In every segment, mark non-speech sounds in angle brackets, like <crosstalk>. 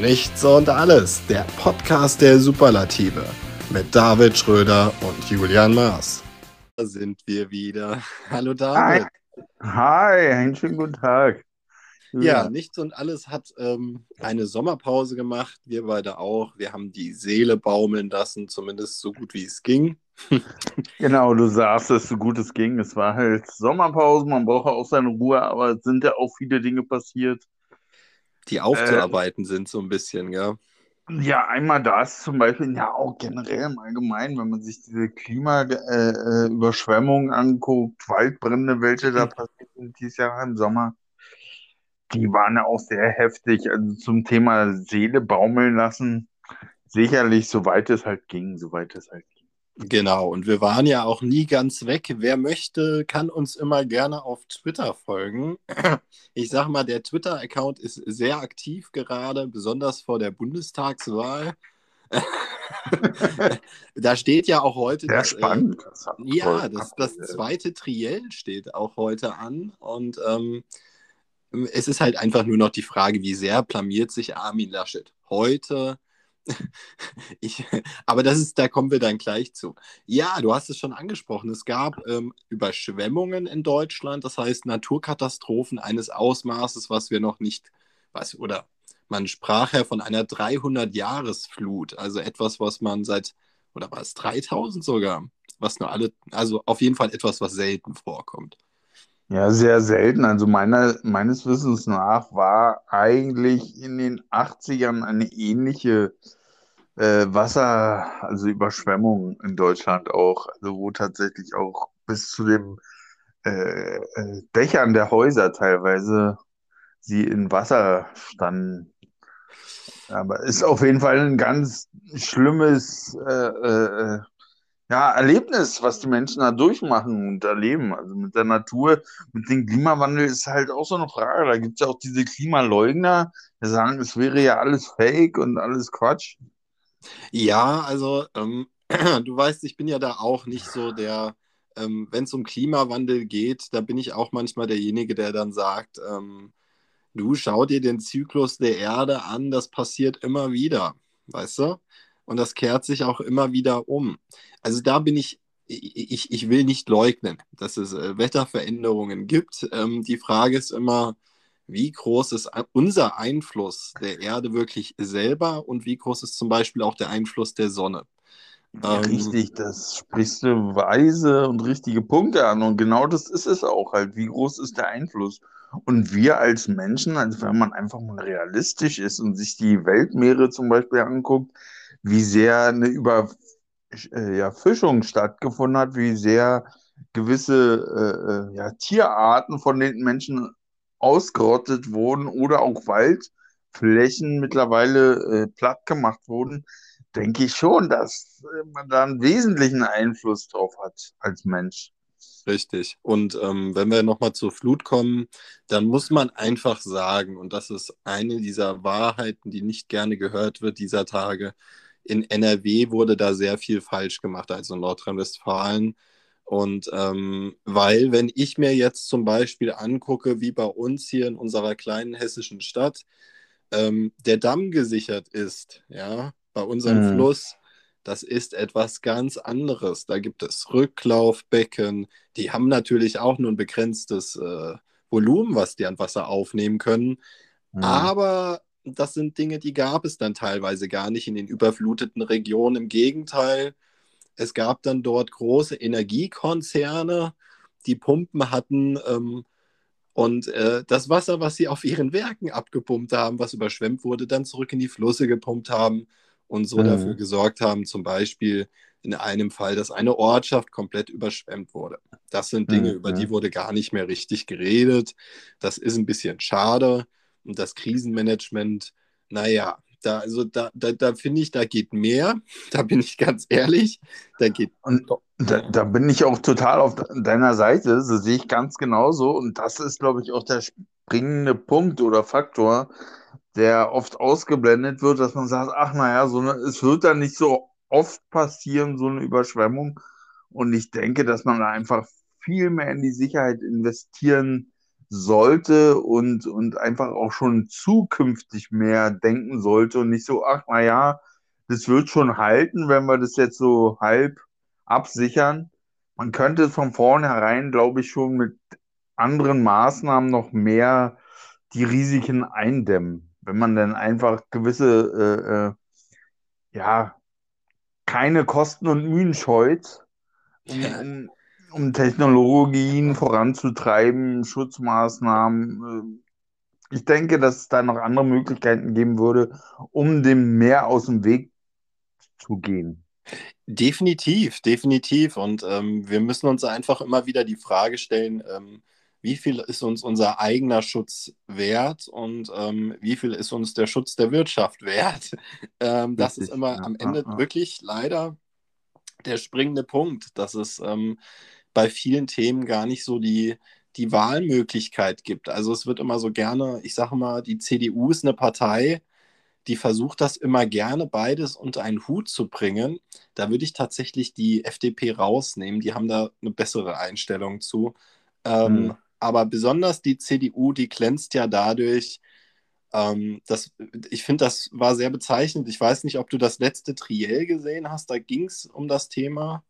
Nichts und alles, der Podcast der Superlative mit David Schröder und Julian Maas. Da sind wir wieder. <laughs> Hallo David. Hi, Hi einen schönen guten Tag. Ja, Nichts und alles hat ähm, eine Sommerpause gemacht. Wir beide auch. Wir haben die Seele baumeln lassen, zumindest so gut wie es ging. <laughs> genau, du sagst es, so gut es ging. Es war halt Sommerpause, man braucht auch seine Ruhe, aber es sind ja auch viele Dinge passiert. Die aufzuarbeiten äh, sind so ein bisschen, ja. Ja, einmal das zum Beispiel, ja auch generell im Allgemeinen, wenn man sich diese Klimaüberschwemmungen äh, anguckt, Waldbrände, welche da passiert sind dieses Jahr im Sommer, die waren ja auch sehr heftig. Also zum Thema Seele baumeln lassen, sicherlich, soweit es halt ging, soweit es halt ging. Genau, und wir waren ja auch nie ganz weg. Wer möchte, kann uns immer gerne auf Twitter folgen. Ich sage mal, der Twitter-Account ist sehr aktiv gerade, besonders vor der Bundestagswahl. <laughs> da steht ja auch heute. Sehr das, äh, spannend. Äh, ja, das, das zweite Triell steht auch heute an. Und ähm, es ist halt einfach nur noch die Frage, wie sehr blamiert sich Armin Laschet heute <laughs> ich, aber das ist, da kommen wir dann gleich zu. Ja, du hast es schon angesprochen. Es gab ähm, Überschwemmungen in Deutschland, das heißt Naturkatastrophen eines Ausmaßes, was wir noch nicht, was, oder man sprach ja von einer 300-Jahresflut, also etwas, was man seit, oder war es 3000 sogar, was nur alle, also auf jeden Fall etwas, was selten vorkommt. Ja, sehr selten. Also meiner, meines Wissens nach war eigentlich in den 80ern eine ähnliche äh, Wasser, also Überschwemmungen in Deutschland auch, also wo tatsächlich auch bis zu den äh, äh, Dächern der Häuser teilweise sie in Wasser standen. Aber ist auf jeden Fall ein ganz schlimmes äh, äh, ja, Erlebnis, was die Menschen da durchmachen und erleben. Also mit der Natur, mit dem Klimawandel ist halt auch so eine Frage. Da gibt es ja auch diese Klimaleugner, die sagen, es wäre ja alles Fake und alles Quatsch. Ja, also ähm, <clears throat> du weißt, ich bin ja da auch nicht so der, ähm, wenn es um Klimawandel geht, da bin ich auch manchmal derjenige, der dann sagt, ähm, du schau dir den Zyklus der Erde an, das passiert immer wieder, weißt du? Und das kehrt sich auch immer wieder um. Also da bin ich, ich, ich will nicht leugnen, dass es äh, Wetterveränderungen gibt. Ähm, die Frage ist immer, wie groß ist unser Einfluss der Erde wirklich selber und wie groß ist zum Beispiel auch der Einfluss der Sonne. Ja, ähm, richtig, das sprichst du weise und richtige Punkte an. Und genau das ist es auch halt. Wie groß ist der Einfluss? Und wir als Menschen, also wenn man einfach mal realistisch ist und sich die Weltmeere zum Beispiel anguckt, wie sehr eine Überfischung äh, stattgefunden hat, wie sehr gewisse äh, äh, ja, Tierarten von den Menschen ausgerottet wurden oder auch Waldflächen mittlerweile äh, platt gemacht wurden, denke ich schon, dass äh, man da einen wesentlichen Einfluss drauf hat als Mensch. Richtig. Und ähm, wenn wir nochmal zur Flut kommen, dann muss man einfach sagen, und das ist eine dieser Wahrheiten, die nicht gerne gehört wird dieser Tage, in NRW wurde da sehr viel falsch gemacht, also in Nordrhein-Westfalen und ähm, weil, wenn ich mir jetzt zum Beispiel angucke, wie bei uns hier in unserer kleinen hessischen Stadt ähm, der Damm gesichert ist, ja, bei unserem mhm. Fluss, das ist etwas ganz anderes. Da gibt es Rücklaufbecken, die haben natürlich auch nur ein begrenztes äh, Volumen, was die an Wasser aufnehmen können. Mhm. Aber das sind Dinge, die gab es dann teilweise gar nicht in den überfluteten Regionen. Im Gegenteil, es gab dann dort große Energiekonzerne, die Pumpen hatten ähm, und äh, das Wasser, was sie auf ihren Werken abgepumpt haben, was überschwemmt wurde, dann zurück in die Flüsse gepumpt haben und so mhm. dafür gesorgt haben, zum Beispiel in einem Fall, dass eine Ortschaft komplett überschwemmt wurde. Das sind Dinge, mhm. über die wurde gar nicht mehr richtig geredet. Das ist ein bisschen schade. Und das Krisenmanagement, naja, da, also da, da, da finde ich, da geht mehr. <laughs> Da bin ich ganz ehrlich. Da geht. Und da, da bin ich auch total auf deiner Seite. So sehe ich ganz genauso. Und das ist, glaube ich, auch der springende Punkt oder Faktor, der oft ausgeblendet wird, dass man sagt, ach naja, so eine, es wird dann nicht so oft passieren, so eine Überschwemmung. Und ich denke, dass man da einfach viel mehr in die Sicherheit investieren sollte und, und einfach auch schon zukünftig mehr denken sollte und nicht so, ach, naja, das wird schon halten, wenn wir das jetzt so halb absichern. Man könnte von vornherein, glaube ich, schon mit anderen Maßnahmen noch mehr die Risiken eindämmen. Wenn man dann einfach gewisse, äh, äh, ja, keine Kosten und Mühen scheut, um, um, um Technologien voranzutreiben, Schutzmaßnahmen. Äh, ich denke, dass es da noch andere Möglichkeiten geben würde, um dem mehr aus dem Weg zu gehen. Definitiv, definitiv. Und ähm, wir müssen uns einfach immer wieder die Frage stellen, ähm, wie viel ist uns unser eigener Schutz wert und ähm, wie viel ist uns der Schutz der Wirtschaft wert? <laughs> Ähm, das ist immer ja, am Ende ja, ja. wirklich leider der springende Punkt, dass es ähm, bei vielen Themen gar nicht so die, die Wahlmöglichkeit gibt. Also es wird immer so gerne, ich sage mal, die CDU ist eine Partei, die versucht das immer gerne beides unter einen Hut zu bringen. Da würde ich tatsächlich die FDP rausnehmen. Die haben da eine bessere Einstellung zu. Ähm, mhm. Aber besonders die CDU, die glänzt ja dadurch, ähm, das, ich finde, das war sehr bezeichnend. Ich weiß nicht, ob du das letzte Triell gesehen hast. Da ging es um das Thema.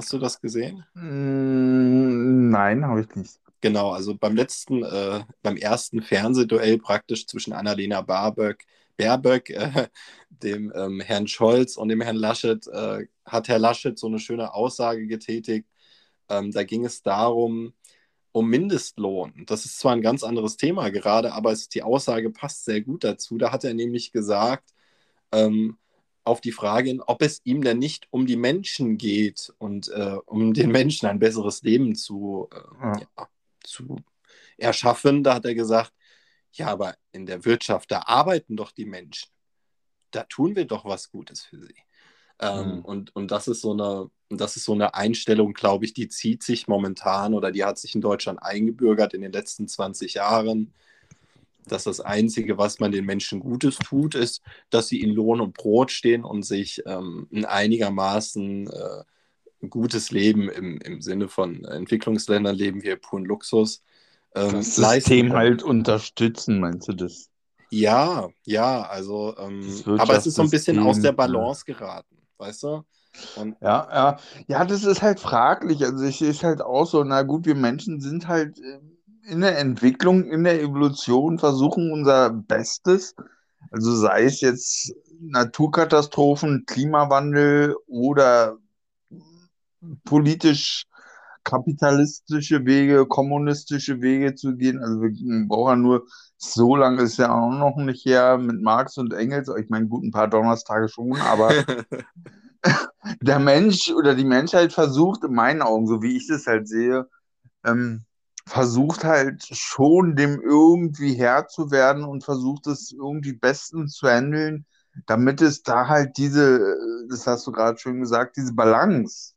Hast du das gesehen? Mm, nein, habe ich nicht. Genau, also beim letzten, äh, beim ersten Fernsehduell praktisch zwischen Annalena Baerbock, Baerbock äh, <laughs> dem ähm, Herrn Scholz und dem Herrn Laschet, äh, hat Herr Laschet so eine schöne Aussage getätigt. Ähm, da ging es darum, um Mindestlohn. Das ist zwar ein ganz anderes Thema gerade, aber es, die Aussage passt sehr gut dazu. Da hat er nämlich gesagt, ähm, auf die Frage, ob es ihm denn nicht um die Menschen geht und äh, um den Menschen ein besseres Leben zu, äh, ja. Ja, zu erschaffen, da hat er gesagt, ja, aber in der Wirtschaft, da arbeiten doch die Menschen. Da tun wir doch was Gutes für sie. Ähm, mhm. und, und das ist so eine, das ist so eine Einstellung, glaube ich, die zieht sich momentan oder die hat sich in Deutschland eingebürgert in den letzten 20 Jahren, dass das Einzige, was man den Menschen Gutes tut, ist, dass sie in Lohn und Brot stehen und sich ähm, ein einigermaßen äh, gutes Leben im, im Sinne von Entwicklungsländern leben wir puren Luxus. Ähm, das System halt unterstützen, meinst du das? Ja, ja, also, ähm, aber es ist so ein bisschen aus der Balance geraten weißt du? Und ja, ja. Ja, das ist halt fraglich. Also ich ist halt auch so, na gut, wir Menschen sind halt äh, in der Entwicklung, in der Evolution, versuchen unser Bestes. Also sei es jetzt Naturkatastrophen, Klimawandel oder politisch kapitalistische Wege, kommunistische Wege zu gehen. Also wir brauchen nur, so lange ist ja auch noch nicht her mit Marx und Engels. Ich meine, gut, ein paar Donnerstage schon, aber <laughs> der Mensch oder die Menschheit versucht, in meinen Augen, so wie ich das halt sehe, ähm, versucht halt schon dem irgendwie Herr zu werden und versucht es irgendwie bestens zu handeln, damit es da halt diese, das hast du gerade schon gesagt, diese Balance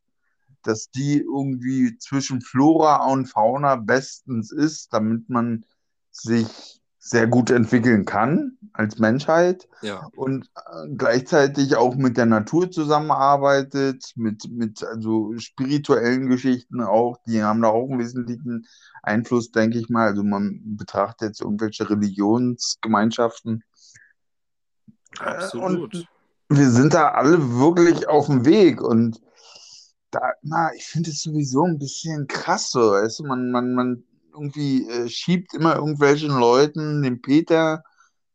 dass die irgendwie zwischen Flora und Fauna bestens ist, damit man sich sehr gut entwickeln kann als Menschheit ja. und äh, gleichzeitig auch mit der Natur zusammenarbeitet, mit, mit also spirituellen Geschichten auch, die haben da auch einen wesentlichen Einfluss, denke ich mal. Also man betrachtet jetzt irgendwelche Religionsgemeinschaften. Absolut. Und wir sind da alle wirklich auf dem Weg und da immer, ich finde es sowieso ein bisschen krass so, weißt du, man, man, man irgendwie äh, schiebt immer irgendwelchen Leuten den Peter,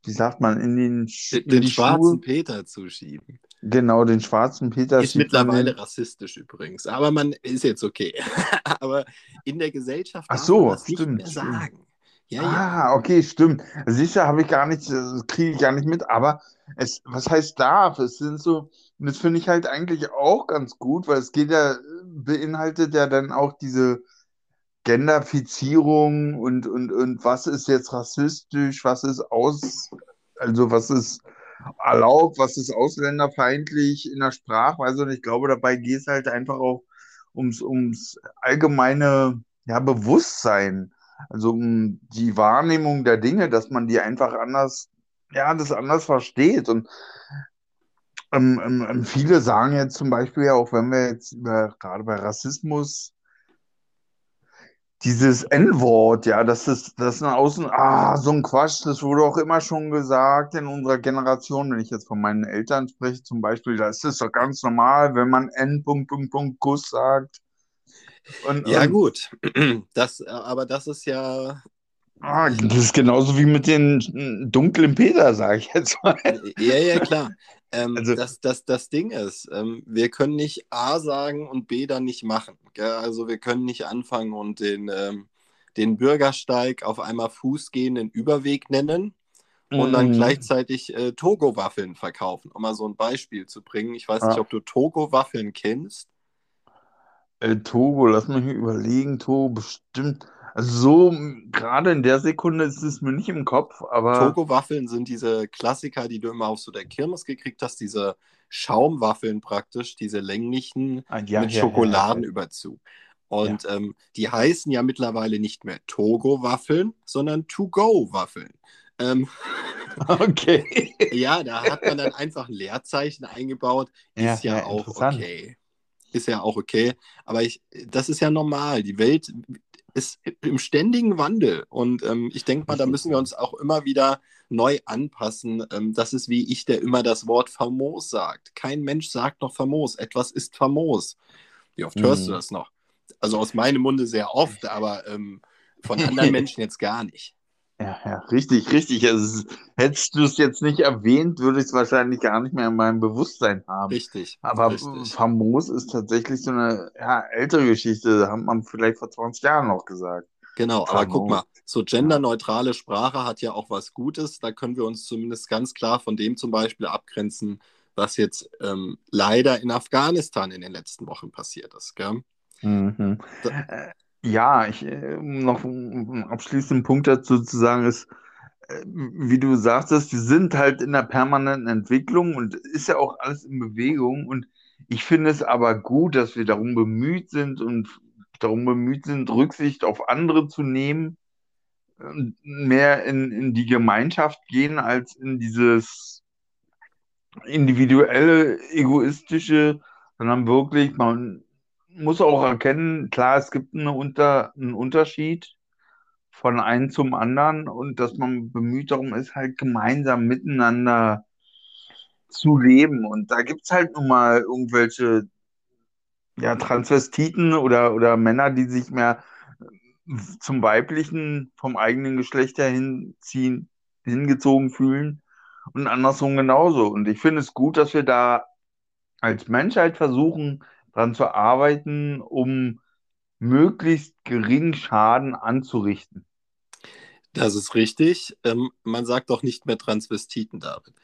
wie sagt man, in den, den, in den schwarzen Schuhe. Peter zuschieben. Genau, den schwarzen Peter. Ist mittlerweile rassistisch übrigens, aber man ist jetzt okay. <laughs> aber in der Gesellschaft Ach so, man das stimmt, nicht mehr sagen. Ja, ah, ja. okay, stimmt. Sicher habe ich gar nicht, kriege ich gar nicht mit, aber es, was heißt darf? Es sind so, und das finde ich halt eigentlich auch ganz gut, weil es geht ja, beinhaltet ja dann auch diese Genderfizierung und, und, und was ist jetzt rassistisch, was ist aus, also was ist erlaubt, was ist ausländerfeindlich in der Sprachweise. Und ich glaube, dabei geht es halt einfach auch ums, ums allgemeine ja, Bewusstsein also um die Wahrnehmung der Dinge, dass man die einfach anders, ja, das anders versteht. Und ähm, ähm, ähm, viele sagen jetzt zum Beispiel ja auch, wenn wir jetzt über, gerade bei Rassismus, dieses N-Wort, ja, das ist, das ist ein Außen, ah, so ein Quatsch, das wurde auch immer schon gesagt in unserer Generation, wenn ich jetzt von meinen Eltern spreche, zum Beispiel, da ist es doch ganz normal, wenn man N. Punkt, Punkt, Punkt, Kuss sagt. Und, ja, und, gut, <clears throat> das, aber das ist ja. Ah, das ist genauso wie mit den dunklen Peter, sage ich jetzt mal. Ja, ja, klar. Ähm, also, das, das, das Ding ist, ähm, wir können nicht A sagen und B dann nicht machen. Gell? Also wir können nicht anfangen und den, ähm, den Bürgersteig auf einmal fußgehenden Überweg nennen und dann mhm. gleichzeitig äh, Togo-Waffeln verkaufen, um mal so ein Beispiel zu bringen. Ich weiß ja. nicht, ob du Togo-Waffeln kennst. Äh, Togo, lass mich überlegen, Togo bestimmt. Also so gerade in der Sekunde ist es mir nicht im Kopf, aber. Togo-Waffeln sind diese Klassiker, die du immer auf so der Kirmes gekriegt hast, diese Schaumwaffeln praktisch, diese länglichen ah, ja, mit ja, Schokoladenüberzug. Und ja. ähm, die heißen ja mittlerweile nicht mehr Togo-Waffeln, sondern To-Go-Waffeln. Ähm, <laughs> okay. <laughs> ja, da hat man dann einfach ein Leerzeichen eingebaut. Ist ja, auch okay. Ist ja auch okay. Aber ich, das ist ja normal. Die Welt ist im ständigen Wandel. Und ähm, ich denke mal, da müssen wir uns auch immer wieder neu anpassen. Ähm, das ist wie ich, der immer das Wort famos sagt. Kein Mensch sagt noch famos. Etwas ist famos. Wie oft hörst du mhm. das noch? Also aus meinem Munde sehr oft, <laughs> aber ähm, von anderen Menschen jetzt gar nicht. Ja, ja, richtig, richtig. Also, hättest du es jetzt nicht erwähnt, würde ich es wahrscheinlich gar nicht mehr in meinem Bewusstsein haben. Richtig. Aber richtig. famos ist tatsächlich so eine ja, ältere Geschichte, hat man vielleicht vor 20 Jahren noch gesagt. Genau, famos. aber guck mal, so genderneutrale Sprache hat ja auch was Gutes. Da können wir uns zumindest ganz klar von dem zum Beispiel abgrenzen, was jetzt ähm, leider in Afghanistan in den letzten Wochen passiert ist. Gell? Mhm. Da, äh, ja, ich, äh, noch einen abschließenden Punkt dazu zu sagen ist, äh, wie du sagtest, wir sind halt in einer permanenten Entwicklung und ist ja auch alles in Bewegung. Und ich finde es aber gut, dass wir darum bemüht sind und darum bemüht sind, Rücksicht auf andere zu nehmen, mehr in, in die Gemeinschaft gehen als in dieses individuelle, egoistische, sondern wirklich, man muss auch erkennen, klar, es gibt eine Unter, einen Unterschied von einem zum anderen und dass man bemüht darum ist, halt gemeinsam miteinander zu leben. Und da gibt es halt nun mal irgendwelche ja, Transvestiten oder, oder Männer, die sich mehr zum Weiblichen vom eigenen Geschlecht her hinziehen, hingezogen fühlen und andersrum genauso. Und ich finde es gut, dass wir da als Menschheit versuchen, daran zu arbeiten, um möglichst geringen Schaden anzurichten. Das ist richtig. Ähm, man sagt doch nicht mehr Transvestiten, David.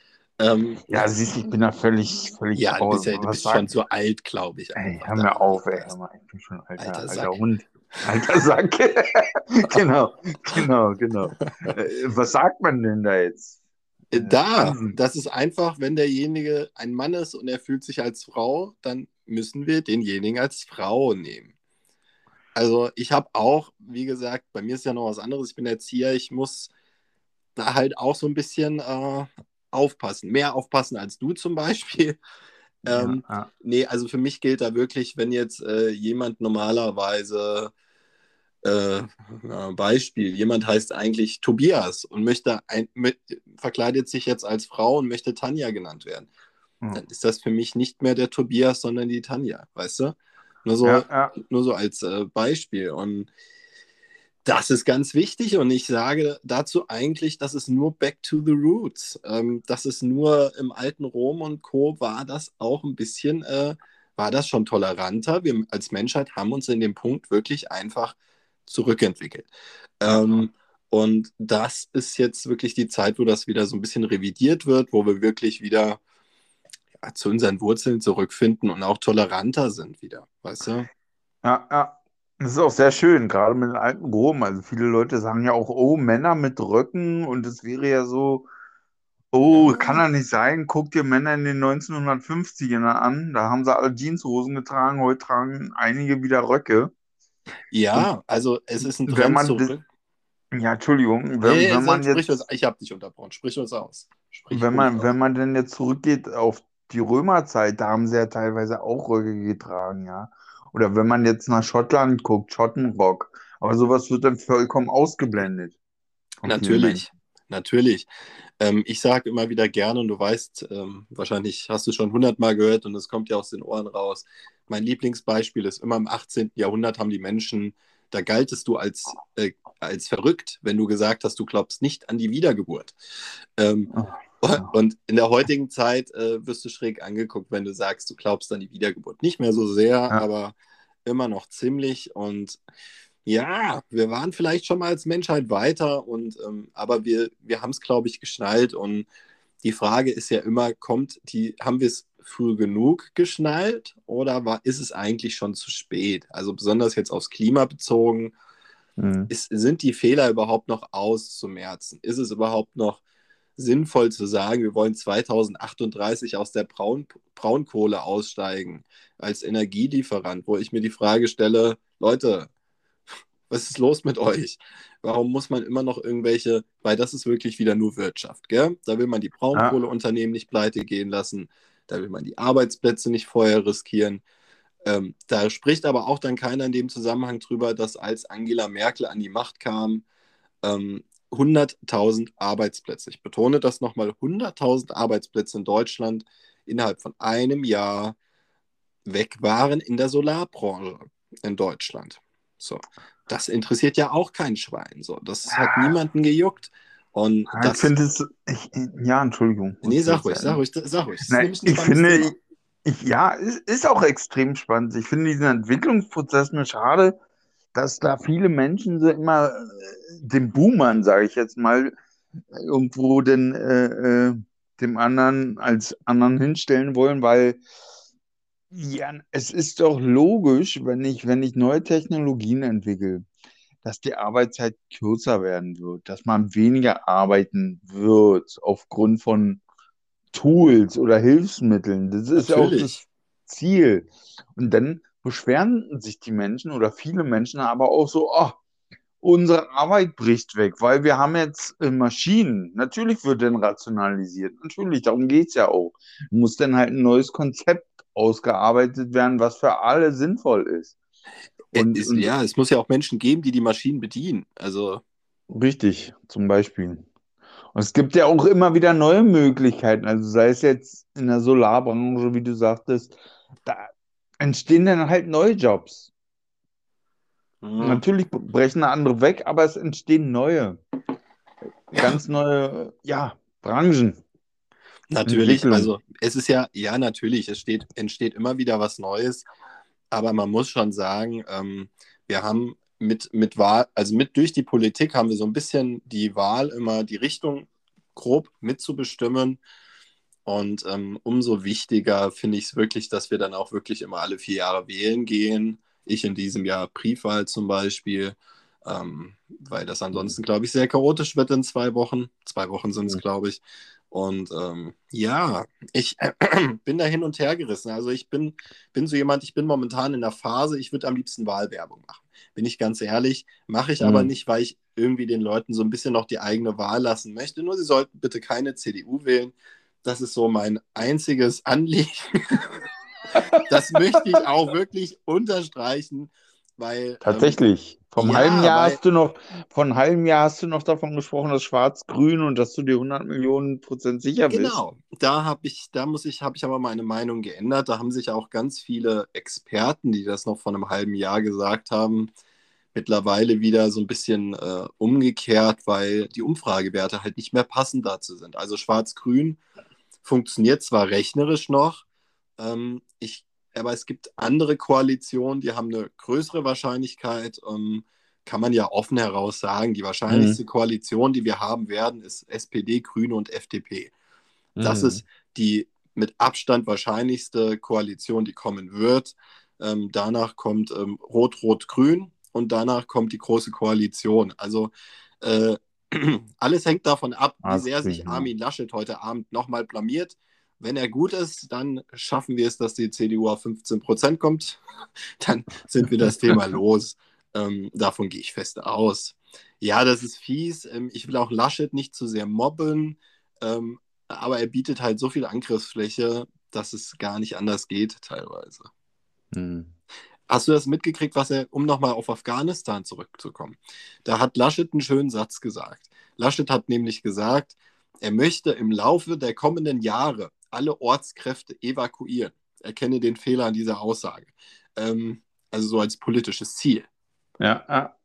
Ähm, ja, siehst du, ich bin da völlig, völlig Ja, du bist, ja, du bist schon so alt, glaube ich. Ey, hör mir auf, ey. Hör mal, ich bin schon alter, alter, alter Hund. Alter Sack. <laughs> genau, genau, genau. Äh, was sagt man denn da jetzt? Äh, da, das ist einfach, wenn derjenige ein Mann ist und er fühlt sich als Frau, dann müssen wir denjenigen als Frau nehmen. Also ich habe auch, wie gesagt, bei mir ist ja noch was anderes, ich bin Erzieher, ich muss da halt auch so ein bisschen äh, aufpassen, mehr aufpassen als du zum Beispiel. <laughs> Ähm, ja, ja. Nee, also für mich gilt da wirklich, wenn jetzt äh, jemand normalerweise äh, Beispiel, jemand heißt eigentlich Tobias und möchte ein, mit, verkleidet sich jetzt als Frau und möchte Tanja genannt werden. Dann ist das für mich nicht mehr der Tobias, sondern die Tanja, weißt du? Nur so, ja, ja. Nur so als äh, Beispiel. Und das ist ganz wichtig und ich sage dazu eigentlich, das ist nur back to the roots. Ähm, das ist nur im alten Rom und Co. war das auch ein bisschen, äh, war das schon toleranter. Wir als Menschheit haben uns in dem Punkt wirklich einfach zurückentwickelt. Ähm, und das ist jetzt wirklich die Zeit, wo das wieder so ein bisschen revidiert wird, wo wir wirklich wieder zu unseren Wurzeln zurückfinden und auch toleranter sind wieder, weißt du? Ja, ja. Das ist auch sehr schön, gerade mit den alten Rom. Also viele Leute sagen ja auch, oh, Männer mit Röcken und es wäre ja so, oh, kann ja nicht sein, guck dir Männer in den 1950ern an, da haben sie alle Jeanshosen getragen, heute tragen einige wieder Röcke. Ja, also es ist ein Trend wenn man zurück. Ja, Entschuldigung. Wenn, hey, wenn man jetzt, uns, ich habe dich unterbrochen. Sprich uns aus. Sprich wenn, man, aus. wenn man denn jetzt zurückgeht auf die Römerzeit, da haben sie ja teilweise auch Röcke getragen, ja. Oder wenn man jetzt nach Schottland guckt, Schottenrock. Aber sowas wird dann vollkommen ausgeblendet. Natürlich, natürlich. Ähm, ich sage immer wieder gerne, und du weißt, ähm, wahrscheinlich hast du schon hundertmal gehört und es kommt ja aus den Ohren raus. Mein Lieblingsbeispiel ist immer im 18. Jahrhundert haben die Menschen, da galtest du als, äh, als verrückt, wenn du gesagt hast, du glaubst nicht an die Wiedergeburt. Ähm. <laughs> Und in der heutigen Zeit äh, wirst du schräg angeguckt, wenn du sagst, du glaubst an die Wiedergeburt. Nicht mehr so sehr, ja. aber immer noch ziemlich. Und ja, wir waren vielleicht schon mal als Menschheit weiter, und, ähm, aber wir, wir haben es, glaube ich, geschnallt. Und die Frage ist ja immer, kommt die, haben wir es früh genug geschnallt oder war, ist es eigentlich schon zu spät? Also besonders jetzt aufs Klima bezogen, mhm. ist, sind die Fehler überhaupt noch auszumerzen? Ist es überhaupt noch sinnvoll zu sagen, wir wollen 2038 aus der Braun, Braunkohle aussteigen als Energielieferant, wo ich mir die Frage stelle, Leute, was ist los mit euch? Warum muss man immer noch irgendwelche, weil das ist wirklich wieder nur Wirtschaft, gell? Da will man die Braunkohleunternehmen nicht pleite gehen lassen, da will man die Arbeitsplätze nicht vorher riskieren. Ähm, da spricht aber auch dann keiner in dem Zusammenhang drüber, dass als Angela Merkel an die Macht kam, ähm, 100.000 Arbeitsplätze, ich betone das nochmal, 100.000 Arbeitsplätze in Deutschland innerhalb von einem Jahr weg waren in der Solarbranche in Deutschland. So, das interessiert ja auch kein Schwein. So, das hat niemanden gejuckt. Und ja, ich finde es, ich, ja, Entschuldigung. Nee, sag ruhig, sag ruhig, sag ruhig. Nein, ich finde, ich, ja, ist, ist auch extrem spannend. Ich finde diesen Entwicklungsprozess mir schade, dass da viele Menschen so immer äh, den Boomern, sage ich jetzt mal, irgendwo den, äh, äh, dem anderen als anderen hinstellen wollen, weil ja, es ist doch logisch, wenn ich, wenn ich neue Technologien entwickle, dass die Arbeitszeit kürzer werden wird, dass man weniger arbeiten wird aufgrund von Tools oder Hilfsmitteln. Das ist ja auch das Ziel. Und dann beschweren sich die Menschen oder viele Menschen aber auch so, oh, unsere Arbeit bricht weg, weil wir haben jetzt äh, Maschinen. Natürlich wird dann rationalisiert. Natürlich, darum geht es ja auch. Muss dann halt ein neues Konzept ausgearbeitet werden, was für alle sinnvoll ist. Und, es, ja, es muss ja auch Menschen geben, die die Maschinen bedienen. Also richtig, zum Beispiel. Und es gibt ja auch immer wieder neue Möglichkeiten. Also sei es jetzt in der Solarbranche, wie du sagtest, da entstehen dann halt neue Jobs. Mhm. Natürlich brechen andere weg, aber es entstehen neue, ganz neue, ja, Branchen. Natürlich, also es ist ja, ja, natürlich, es steht, entsteht immer wieder was Neues. Aber man muss schon sagen, ähm, wir haben mit, mit Wahl, also mit durch die Politik haben wir so ein bisschen die Wahl immer die Richtung grob mitzubestimmen. Und ähm, umso wichtiger finde ich es wirklich, dass wir dann auch wirklich immer alle vier Jahre wählen gehen. Ich in diesem Jahr Briefwahl zum Beispiel, ähm, weil das ansonsten, glaube ich, sehr chaotisch wird in zwei Wochen. Zwei Wochen sind es, mhm. glaube ich. Und ähm, ja, ich äh, <clears throat> bin da hin und her gerissen. Also ich bin, bin so jemand, ich bin momentan in der Phase, ich würde am liebsten Wahlwerbung machen. Bin ich ganz ehrlich, mache ich mhm. aber nicht, weil ich irgendwie den Leuten so ein bisschen noch die eigene Wahl lassen möchte. Nur sie sollten bitte keine CDU wählen. Das ist so mein einziges Anliegen. <laughs> das möchte ich auch wirklich unterstreichen. Weil, ähm, Tatsächlich. Ähm, vom ja, halben Jahr weil, hast du noch, von halbem Jahr hast du noch davon gesprochen, dass Schwarz-Grün und dass du dir 100 Millionen Prozent sicher bist. Genau. Da habe ich, da muss ich, habe ich aber meine Meinung geändert. Da haben sich auch ganz viele Experten, die das noch vor einem halben Jahr gesagt haben, mittlerweile wieder so ein bisschen äh, umgekehrt, weil die Umfragewerte halt nicht mehr passend dazu sind. Also Schwarz-Grün funktioniert zwar rechnerisch noch, ähm, ich aber es gibt andere Koalitionen, die haben eine größere Wahrscheinlichkeit. Ähm, kann man ja offen heraus sagen, die wahrscheinlichste mhm. Koalition, die wir haben werden, ist SPD, Grüne und FDP. Das mhm. ist die mit Abstand wahrscheinlichste Koalition, die kommen wird. Ähm, danach kommt ähm, Rot-Rot-Grün und danach kommt die Große Koalition. Also äh, alles hängt davon ab, wie sehr sich Armin Laschet heute Abend nochmal blamiert. Wenn er gut ist, dann schaffen wir es, dass die CDU auf 15 Prozent kommt. <laughs> Dann sind wir das Thema <laughs> los. Ähm, davon gehe ich fest aus. Ja, das ist fies. Ähm, ich will auch Laschet nicht zu sehr mobben, ähm, aber er bietet halt so viel Angriffsfläche, dass es gar nicht anders geht, teilweise. Hm. Hast du das mitgekriegt, was er, um nochmal auf Afghanistan zurückzukommen? Da hat Laschet einen schönen Satz gesagt. Laschet hat nämlich gesagt, er möchte im Laufe der kommenden Jahre alle Ortskräfte evakuieren. Erkenne den Fehler an dieser Aussage. Ähm, also so als politisches Ziel. Ja, ja.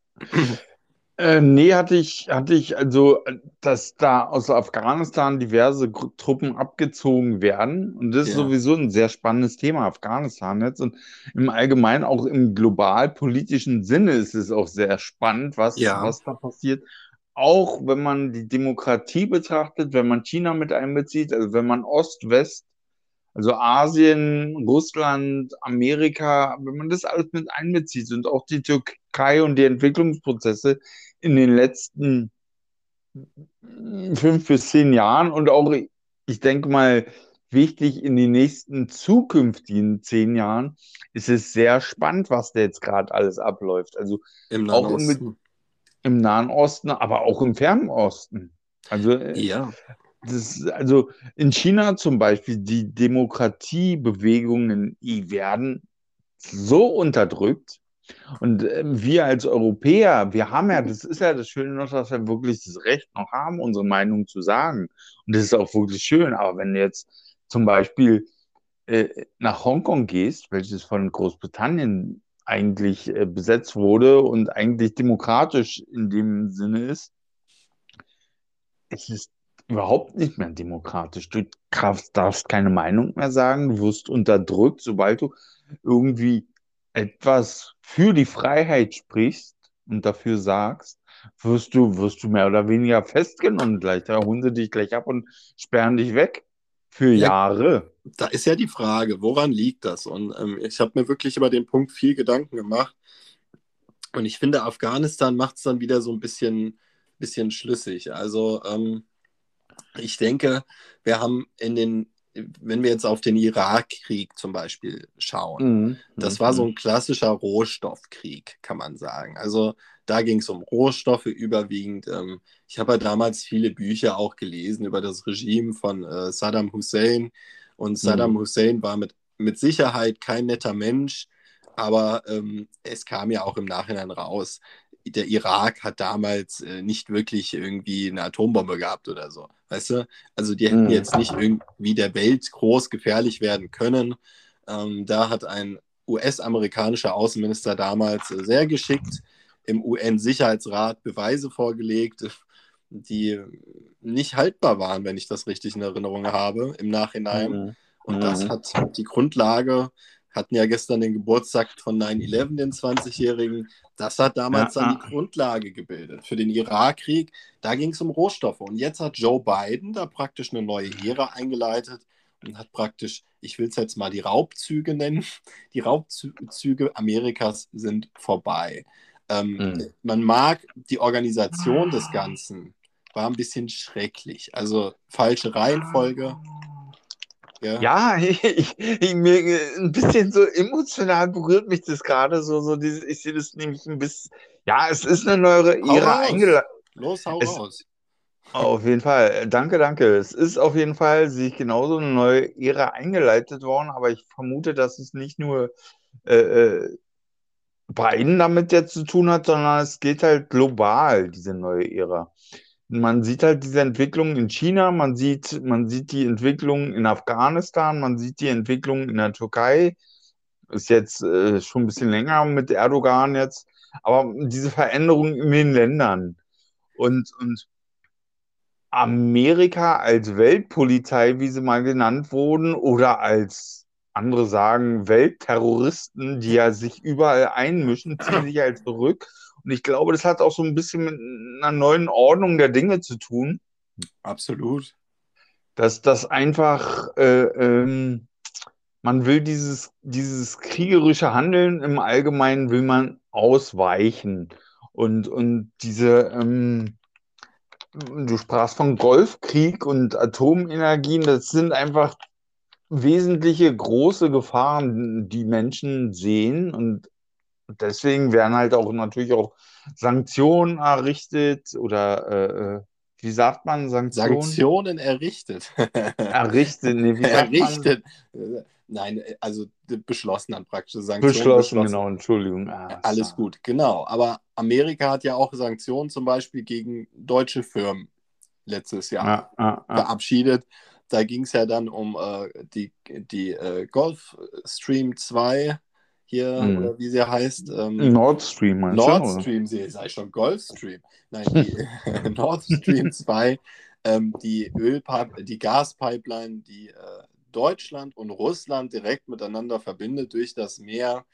Äh, nee, hatte ich, hatte ich, also, dass da aus Afghanistan diverse Truppen abgezogen werden. Und das ist Ja. sowieso ein sehr spannendes Thema, Afghanistan jetzt. Und im Allgemeinen auch im globalpolitischen Sinne ist es auch sehr spannend, was, Ja. was da passiert. Auch wenn man die Demokratie betrachtet, wenn man China mit einbezieht, also wenn man Ost, West, also Asien, Russland, Amerika, wenn man das alles mit einbezieht und auch die Türkei und die Entwicklungsprozesse in den letzten fünf bis zehn Jahren und auch, ich denke mal, wichtig in den nächsten zukünftigen zehn Jahren, ist es sehr spannend, was da jetzt gerade alles abläuft. Also Im Nahen auch im, Osten. im Nahen Osten, aber auch im Fernen Osten. Also äh, Ja. Das, also in China zum Beispiel, die Demokratiebewegungen, die werden so unterdrückt. Und äh, wir als Europäer, wir haben ja, das ist ja das Schöne noch, dass wir wirklich das Recht noch haben, unsere Meinung zu sagen. Und das ist auch wirklich schön. Aber wenn du jetzt zum Beispiel äh, nach Hongkong gehst, welches von Großbritannien eigentlich äh, besetzt wurde und eigentlich demokratisch in dem Sinne ist, es ist überhaupt nicht mehr demokratisch. Du darfst, keine Meinung mehr sagen, du wirst unterdrückt, sobald du irgendwie etwas für die Freiheit sprichst und dafür sagst, wirst du, wirst du mehr oder weniger festgenommen gleich. Da holen sie dich gleich ab und sperren dich weg für Ja. Jahre. Da ist ja die Frage, woran liegt das? Und ähm, ich habe mir wirklich über den Punkt viel Gedanken gemacht. Und ich finde, Afghanistan macht es dann wieder so ein bisschen, bisschen schlüssig. Also ähm, ich denke, wir haben in den, wenn wir jetzt auf den Irakkrieg zum Beispiel schauen, Mhm. das war so ein klassischer Rohstoffkrieg, kann man sagen. Also da ging es um Rohstoffe überwiegend. Ähm, ich habe ja damals viele Bücher auch gelesen über das Regime von äh, Saddam Hussein. Und Saddam Mhm. Hussein war mit, mit Sicherheit kein netter Mensch, aber ähm, es kam ja auch im Nachhinein raus. Der Irak hat damals äh, nicht wirklich irgendwie eine Atombombe gehabt oder so. Weißt du? Also die hätten Mhm. jetzt nicht irgendwie der Welt groß gefährlich werden können. Ähm, da hat ein US-amerikanischer Außenminister damals äh, sehr geschickt im UN-Sicherheitsrat Beweise vorgelegt, die nicht haltbar waren, wenn ich das richtig in Erinnerung habe, im Nachhinein. Mhm. Und das Mhm. hat die Grundlage, hatten ja gestern den Geburtstag von 9-11, den 20-Jährigen. Das hat damals Ja, dann ja. die Grundlage gebildet. Für den Irakkrieg, da ging es um Rohstoffe. Und jetzt hat Joe Biden da praktisch eine neue Ära eingeleitet und hat praktisch, ich will es jetzt mal die Raubzüge nennen, <laughs> die Raubzüge Amerikas sind vorbei. Ähm, Mhm. Man mag die Organisation des Ganzen, war ein bisschen schrecklich. Also falsche Reihenfolge. Ja. Ja, <laughs> ich, ich, mir ein bisschen so emotional berührt mich das gerade so, so dieses, ich sehe das nämlich ein bisschen, ja, es ist eine neue Ära eingeleitet. Los, hau Es- raus. Auf jeden Fall. Danke, danke. Es ist auf jeden Fall sich genauso eine neue Ära eingeleitet worden, aber ich vermute, dass es nicht nur äh, äh, Biden damit jetzt zu tun hat, sondern es geht halt global, diese neue Ära. Man sieht halt diese Entwicklung in China, man sieht, man sieht die Entwicklung in Afghanistan, man sieht die Entwicklung in der Türkei. Ist jetzt äh, schon ein bisschen länger mit Erdogan jetzt, aber diese Veränderung in den Ländern. Und, und Amerika als Weltpolizei, wie sie mal genannt wurden, oder als andere sagen, Weltterroristen, die ja sich überall einmischen, ziehen sich halt zurück. Und ich glaube, das hat auch so ein bisschen mit einer neuen Ordnung der Dinge zu tun, Absolut. dass das einfach, äh, ähm, man will dieses, dieses kriegerische Handeln im Allgemeinen will man ausweichen. Und, und diese, ähm, du sprachst von Golfkrieg und Atomenergien, das sind einfach wesentliche große Gefahren, die Menschen sehen. Und deswegen werden halt auch natürlich auch Sanktionen errichtet oder äh, äh, wie sagt man, Sanktionen? Sanktionen errichtet. <laughs> Errichtet, nee, wie sagt man? errichtet. Nein, äh, also beschlossen dann praktisch. Sanktionen beschlossen, beschlossen. genau, Entschuldigung. Ah, Alles gut, genau. Aber Amerika hat ja auch Sanktionen zum Beispiel gegen deutsche Firmen letztes Jahr ah, ah, verabschiedet. Da ging es ja dann um äh, die, die äh, Gulfstream 2 hier, hm. oder wie sie heißt. Ähm, Nord Stream, meinst Nord du? Stream, sie sei schon Gulfstream. Nein, die <laughs> <laughs> Nord Stream 2, ähm, die Ölpipe, die Gaspipeline, die äh, Deutschland und Russland direkt miteinander verbindet durch das Meer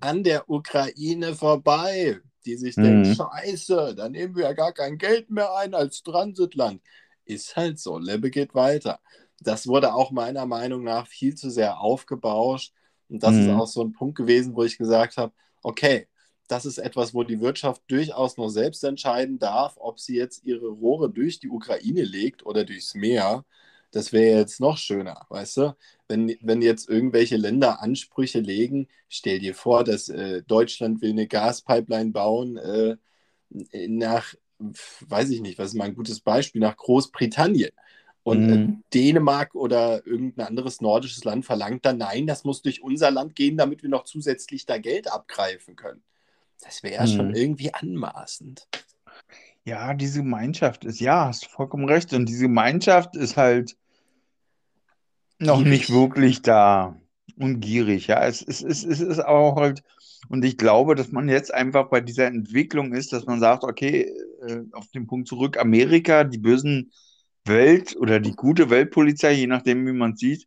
an der Ukraine vorbei, die sich mhm. denkt, scheiße, dann nehmen wir ja gar kein Geld mehr ein als Transitland. Ist halt so, Lebe geht weiter. Das wurde auch meiner Meinung nach viel zu sehr aufgebauscht. Und das mhm. ist auch so ein Punkt gewesen, wo ich gesagt habe, okay, das ist etwas, wo die Wirtschaft durchaus noch selbst entscheiden darf, ob sie jetzt ihre Rohre durch die Ukraine legt oder durchs Meer. Das wäre jetzt noch schöner, weißt du? Wenn, wenn jetzt irgendwelche Länder Ansprüche legen, stell dir vor, dass äh, Deutschland will eine Gaspipeline bauen äh, nach, weiß ich nicht, was ist mal ein gutes Beispiel, nach Großbritannien. Und äh, mhm. Dänemark oder irgendein anderes nordisches Land verlangt dann, nein, das muss durch unser Land gehen, damit wir noch zusätzlich da Geld abgreifen können. Das wäre mhm. schon irgendwie anmaßend. Ja, diese Gemeinschaft ist, ja, hast du vollkommen recht. Und diese Gemeinschaft ist halt noch gierig. nicht wirklich da und gierig. Ja, es, es, es, es ist auch halt, und ich glaube, dass man jetzt einfach bei dieser Entwicklung ist, dass man sagt, okay, äh, auf den Punkt zurück, Amerika, die bösen Welt oder die gute Weltpolizei, je nachdem, wie man sieht,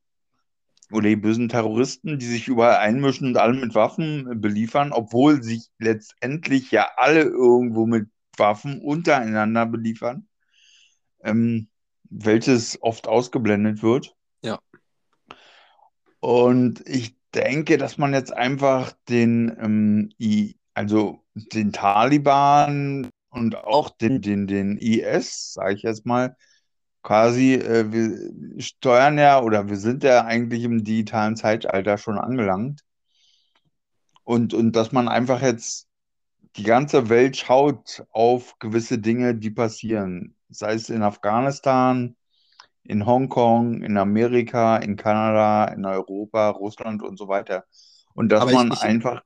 oder die bösen Terroristen, die sich überall einmischen und alle mit Waffen beliefern, obwohl sich letztendlich ja alle irgendwo mit Waffen untereinander beliefern, ähm, welches oft ausgeblendet wird. Ja. Und ich denke, dass man jetzt einfach den, ähm, I, also den Taliban und auch den, den, den IS, sage ich jetzt mal, quasi, äh, wir steuern ja oder wir sind ja eigentlich im digitalen Zeitalter schon angelangt. Und, und dass man einfach jetzt die ganze Welt schaut auf gewisse Dinge, die passieren. Sei es in Afghanistan, in Hongkong, in Amerika, in Kanada, in Europa, Russland und so weiter. Und dass Aber man ich, einfach.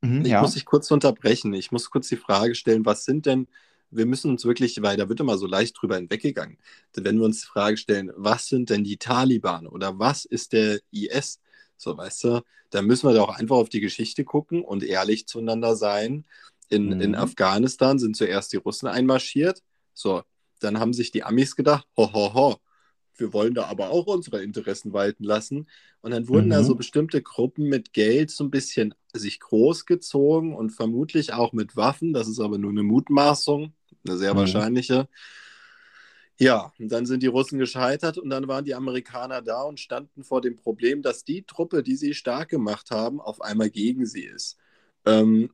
Mhm, ich ja. muss dich kurz unterbrechen. Ich muss kurz die Frage stellen, was sind denn, wir müssen uns wirklich, weil da wird immer so leicht drüber hinweggegangen, wenn wir uns die Frage stellen, was sind denn die Taliban oder was ist der IS? So, weißt du, da müssen wir doch einfach auf die Geschichte gucken und ehrlich zueinander sein. In, mhm. in Afghanistan sind zuerst die Russen einmarschiert. So, dann haben sich die Amis gedacht, ho, ho, ho, wir wollen da aber auch unsere Interessen walten lassen. Und dann wurden mhm. da so bestimmte Gruppen mit Geld so ein bisschen sich großgezogen und vermutlich auch mit Waffen. Das ist aber nur eine Mutmaßung, eine sehr mhm. wahrscheinliche. Ja, und dann sind die Russen gescheitert und dann waren die Amerikaner da und standen vor dem Problem, dass die Truppe, die sie stark gemacht haben, auf einmal gegen sie ist. Ähm,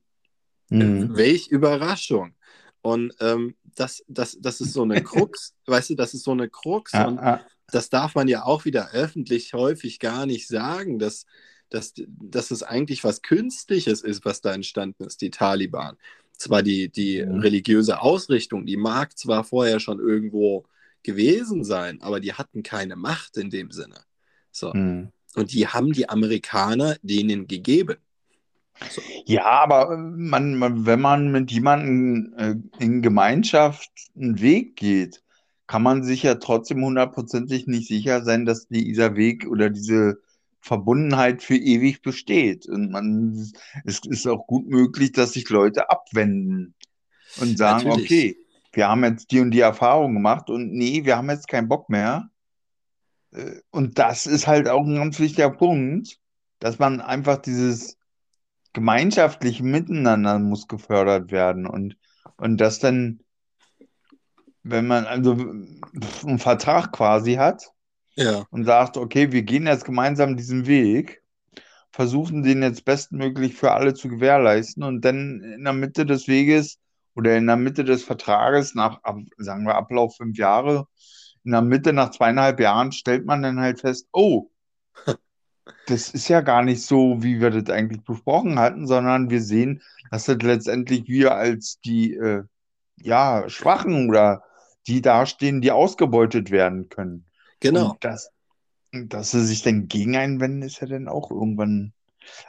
mhm. Welch Überraschung. Und ähm, das, das, das ist so eine <laughs> Krux, weißt du, das ist so eine Krux. Ah, und ah. das darf man ja auch wieder öffentlich häufig gar nicht sagen, dass, dass, dass es eigentlich was Künstliches ist, was da entstanden ist, die Taliban. Zwar die, die mhm. religiöse Ausrichtung, die mag zwar vorher schon irgendwo gewesen sein, aber die hatten keine Macht in dem Sinne. So. Mhm. Und die haben die Amerikaner denen gegeben. So. Ja, aber äh, man, man, wenn man mit jemandem äh, in Gemeinschaft einen Weg geht, kann man sich ja trotzdem hundertprozentig nicht sicher sein, dass dieser Weg oder diese Verbundenheit für ewig besteht. Und man, es ist auch gut möglich, dass sich Leute abwenden und sagen, Natürlich. okay, wir haben jetzt die und die Erfahrung gemacht und nee, wir haben jetzt keinen Bock mehr. Äh, und das ist halt auch ein ganz wichtiger Punkt, dass man einfach dieses gemeinschaftlich miteinander muss gefördert werden und, und das dann, wenn man also einen Vertrag quasi hat ja. und sagt, okay, wir gehen jetzt gemeinsam diesen Weg, versuchen den jetzt bestmöglich für alle zu gewährleisten und dann in der Mitte des Weges oder in der Mitte des Vertrages, nach, sagen wir, Ablauf fünf Jahre, in der Mitte nach zweieinhalb Jahren stellt man dann halt fest, oh, <laughs> das ist ja gar nicht so, wie wir das eigentlich besprochen hatten, sondern wir sehen, dass das letztendlich wir als die äh, ja, Schwachen oder die dastehen, die ausgebeutet werden können. Genau. Und das, Dass sie sich dann gegen einwenden, ist ja dann auch irgendwann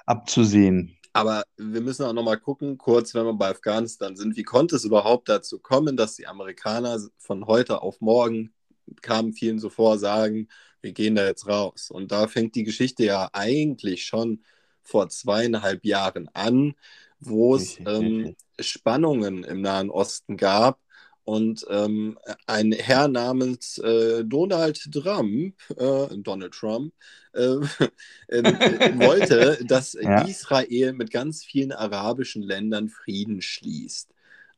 abzusehen. Aber wir müssen auch nochmal gucken, kurz, wenn wir bei Afghanistan sind, wie konnte es überhaupt dazu kommen, dass die Amerikaner von heute auf morgen kamen vielen so vor, sagen, wir gehen da jetzt raus. Und da fängt die Geschichte ja eigentlich schon vor zweieinhalb Jahren an, wo es ähm, Spannungen im Nahen Osten gab und ähm, ein Herr namens äh, Donald Trump, äh, Donald Trump, äh, <laughs> äh wollte, <laughs> dass ja. Israel mit ganz vielen arabischen Ländern Frieden schließt.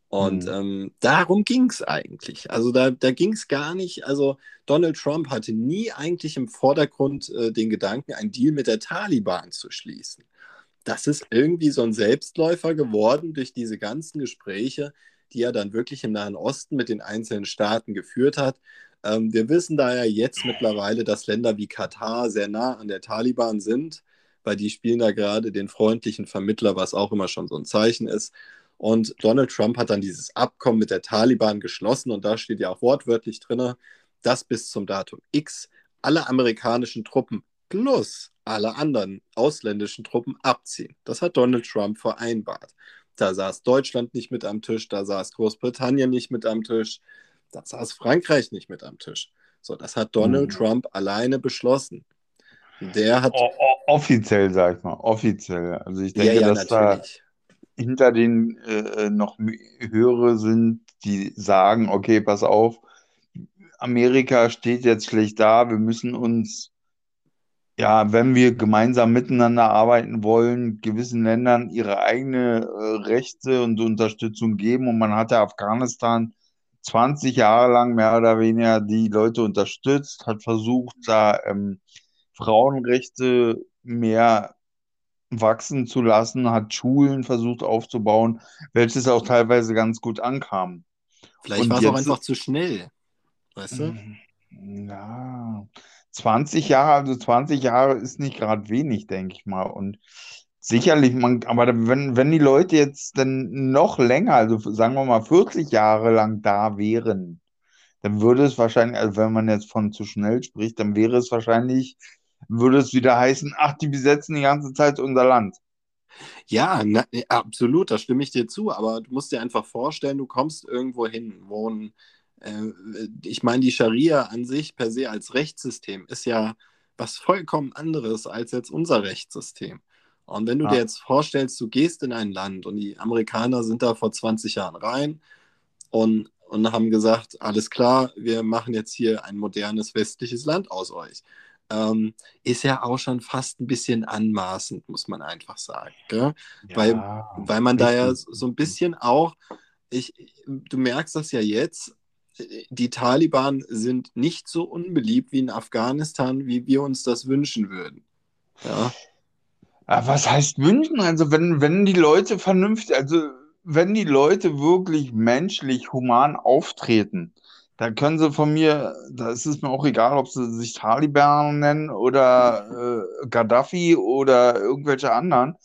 Und mhm. ähm, darum ging es eigentlich. Also da, da ging es gar nicht. Also Donald Trump hatte nie eigentlich im Vordergrund äh, den Gedanken, einen Deal mit der Taliban zu schließen. Das ist irgendwie so ein Selbstläufer geworden durch diese ganzen Gespräche, die er dann wirklich im Nahen Osten mit den einzelnen Staaten geführt hat. Ähm, wir wissen da ja jetzt mittlerweile, dass Länder wie Katar sehr nah an der Taliban sind, weil die spielen da gerade den freundlichen Vermittler, was auch immer schon so ein Zeichen ist. Und Donald Trump hat dann dieses Abkommen mit der Taliban geschlossen und da steht ja auch wortwörtlich drin, dass bis zum Datum X alle amerikanischen Truppen plus alle anderen ausländischen Truppen abziehen. Das hat Donald Trump vereinbart. Da saß Deutschland nicht mit am Tisch, da saß Großbritannien nicht mit am Tisch, da saß Frankreich nicht mit am Tisch. So, das hat Donald mhm. Trump alleine beschlossen. Der hat. O offiziell, sag ich mal, offiziell. Also ich denke, ja, ja, dass natürlich. da hinter den äh, noch höhere sind, die sagen, okay, pass auf, Amerika steht jetzt schlecht da, wir müssen uns ja, wenn wir gemeinsam miteinander arbeiten wollen, gewissen Ländern ihre eigene äh, Rechte und Unterstützung geben. Und man hat ja Afghanistan 20 Jahre lang mehr oder weniger die Leute unterstützt, hat versucht, da ähm, Frauenrechte mehr wachsen zu lassen, hat Schulen versucht aufzubauen, welches auch teilweise ganz gut ankam. Vielleicht war es auch einfach zu schnell, weißt du? Ja, 20 Jahre, also 20 Jahre ist nicht gerade wenig, denke ich mal. Und sicherlich, man, aber wenn, wenn die Leute jetzt dann noch länger, also sagen wir mal 40 Jahre lang da wären, dann würde es wahrscheinlich, also wenn man jetzt von zu schnell spricht, dann wäre es wahrscheinlich, würde es wieder heißen, ach, die besetzen die ganze Zeit unser Land. Ja, na, absolut, da stimme ich dir zu, aber du musst dir einfach vorstellen, du kommst irgendwo hin, wo ein äh, ich meine, die Scharia an sich per se als Rechtssystem ist ja was vollkommen anderes als jetzt unser Rechtssystem. Und wenn du ja. dir jetzt vorstellst, du gehst in ein Land und die Amerikaner sind da vor 20 Jahren rein und, und haben gesagt, alles klar, wir machen jetzt hier ein modernes westliches Land aus euch. Ähm, ist ja auch schon fast ein bisschen anmaßend, muss man einfach sagen. Ja, weil, weil man da ja so ein bisschen auch, ich, du merkst das ja jetzt, die Taliban sind nicht so unbeliebt wie in Afghanistan, wie wir uns das wünschen würden. Ja. Was heißt wünschen? Also wenn, wenn die Leute vernünftig, also wenn die Leute wirklich menschlich, human auftreten, dann können sie von mir, da ist es mir auch egal, ob sie sich Taliban nennen oder äh, Gaddafi oder irgendwelche anderen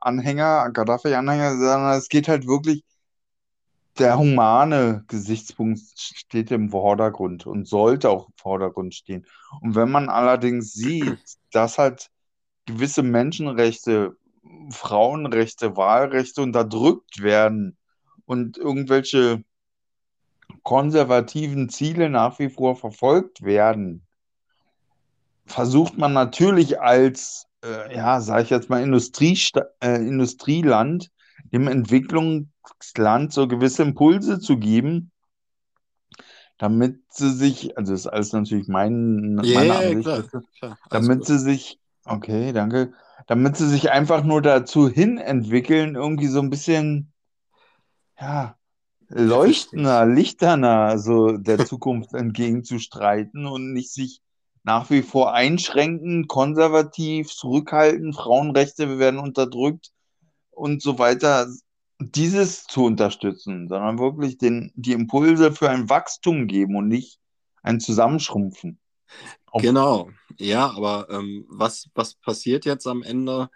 Anhänger, Gaddafi-Anhänger, sondern es geht halt wirklich der humane Gesichtspunkt steht im Vordergrund und sollte auch im Vordergrund stehen. Und wenn man allerdings sieht, dass halt gewisse Menschenrechte, Frauenrechte, Wahlrechte unterdrückt werden und irgendwelche konservativen Ziele nach wie vor verfolgt werden, versucht man natürlich als, äh, ja, sage ich jetzt mal, Industrie, äh, Industrieland dem Entwicklungsland so gewisse Impulse zu geben, damit sie sich, also das ist alles natürlich mein, meine yeah, Ansicht, klar, klar, damit gut. sie sich, okay, danke, damit sie sich einfach nur dazu hin entwickeln, irgendwie so ein bisschen, ja, leuchtender, lichterner so der <laughs> Zukunft entgegenzustreiten und nicht sich nach wie vor einschränken, konservativ, zurückhalten, Frauenrechte werden unterdrückt und so weiter, dieses zu unterstützen, sondern wirklich den, die Impulse für ein Wachstum geben und nicht ein Zusammenschrumpfen. Auf genau, ja, aber ähm, was, was passiert jetzt am Ende?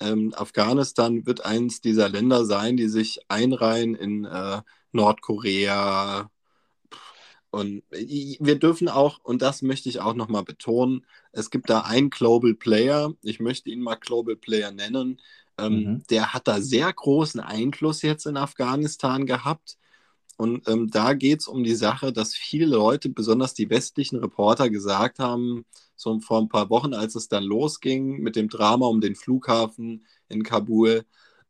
Ähm, Afghanistan wird eines dieser Länder sein, die sich einreihen in äh, Nordkorea, Und wir dürfen auch, und das möchte ich auch nochmal betonen, es gibt da einen Global Player, ich möchte ihn mal Global Player nennen, ähm, mhm. der hat da sehr großen Einfluss jetzt in Afghanistan gehabt. Und ähm, da geht es um die Sache, dass viele Leute, besonders die westlichen Reporter, gesagt haben, so vor ein paar Wochen, als es dann losging mit dem Drama um den Flughafen in Kabul,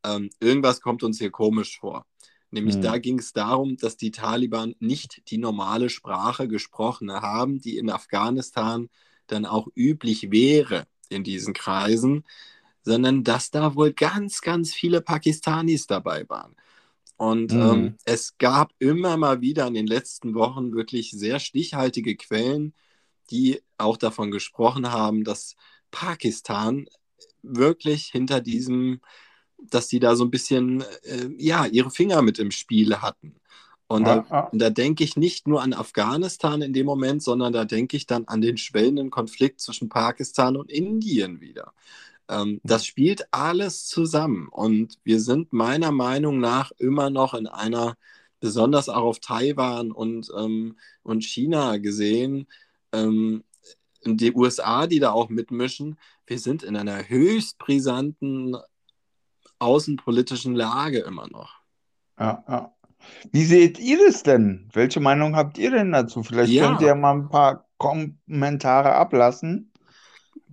ähm, irgendwas kommt uns hier komisch vor. Nämlich mhm. da ging es darum, dass die Taliban nicht die normale Sprache gesprochen haben, die in Afghanistan dann auch üblich wäre in diesen Kreisen, sondern dass da wohl ganz, ganz viele Pakistanis dabei waren. Und mhm. ähm, es gab immer mal wieder in den letzten Wochen wirklich sehr stichhaltige Quellen, die auch davon gesprochen haben, dass Pakistan wirklich hinter diesem, dass die da so ein bisschen, äh, ja, ihre Finger mit im Spiel hatten. Und da, da denke ich nicht nur an Afghanistan in dem Moment, sondern da denke ich dann an den schwellenden Konflikt zwischen Pakistan und Indien wieder. Ähm, das spielt alles zusammen und wir sind meiner Meinung nach immer noch in einer, besonders auch auf Taiwan und, ähm, und China gesehen, ähm, die USA, die da auch mitmischen, wir sind in einer höchst brisanten außenpolitischen Lage immer noch. Ja, ja. Wie seht ihr das denn? Welche Meinung habt ihr denn dazu? Vielleicht ja. könnt ihr mal ein paar Kommentare ablassen.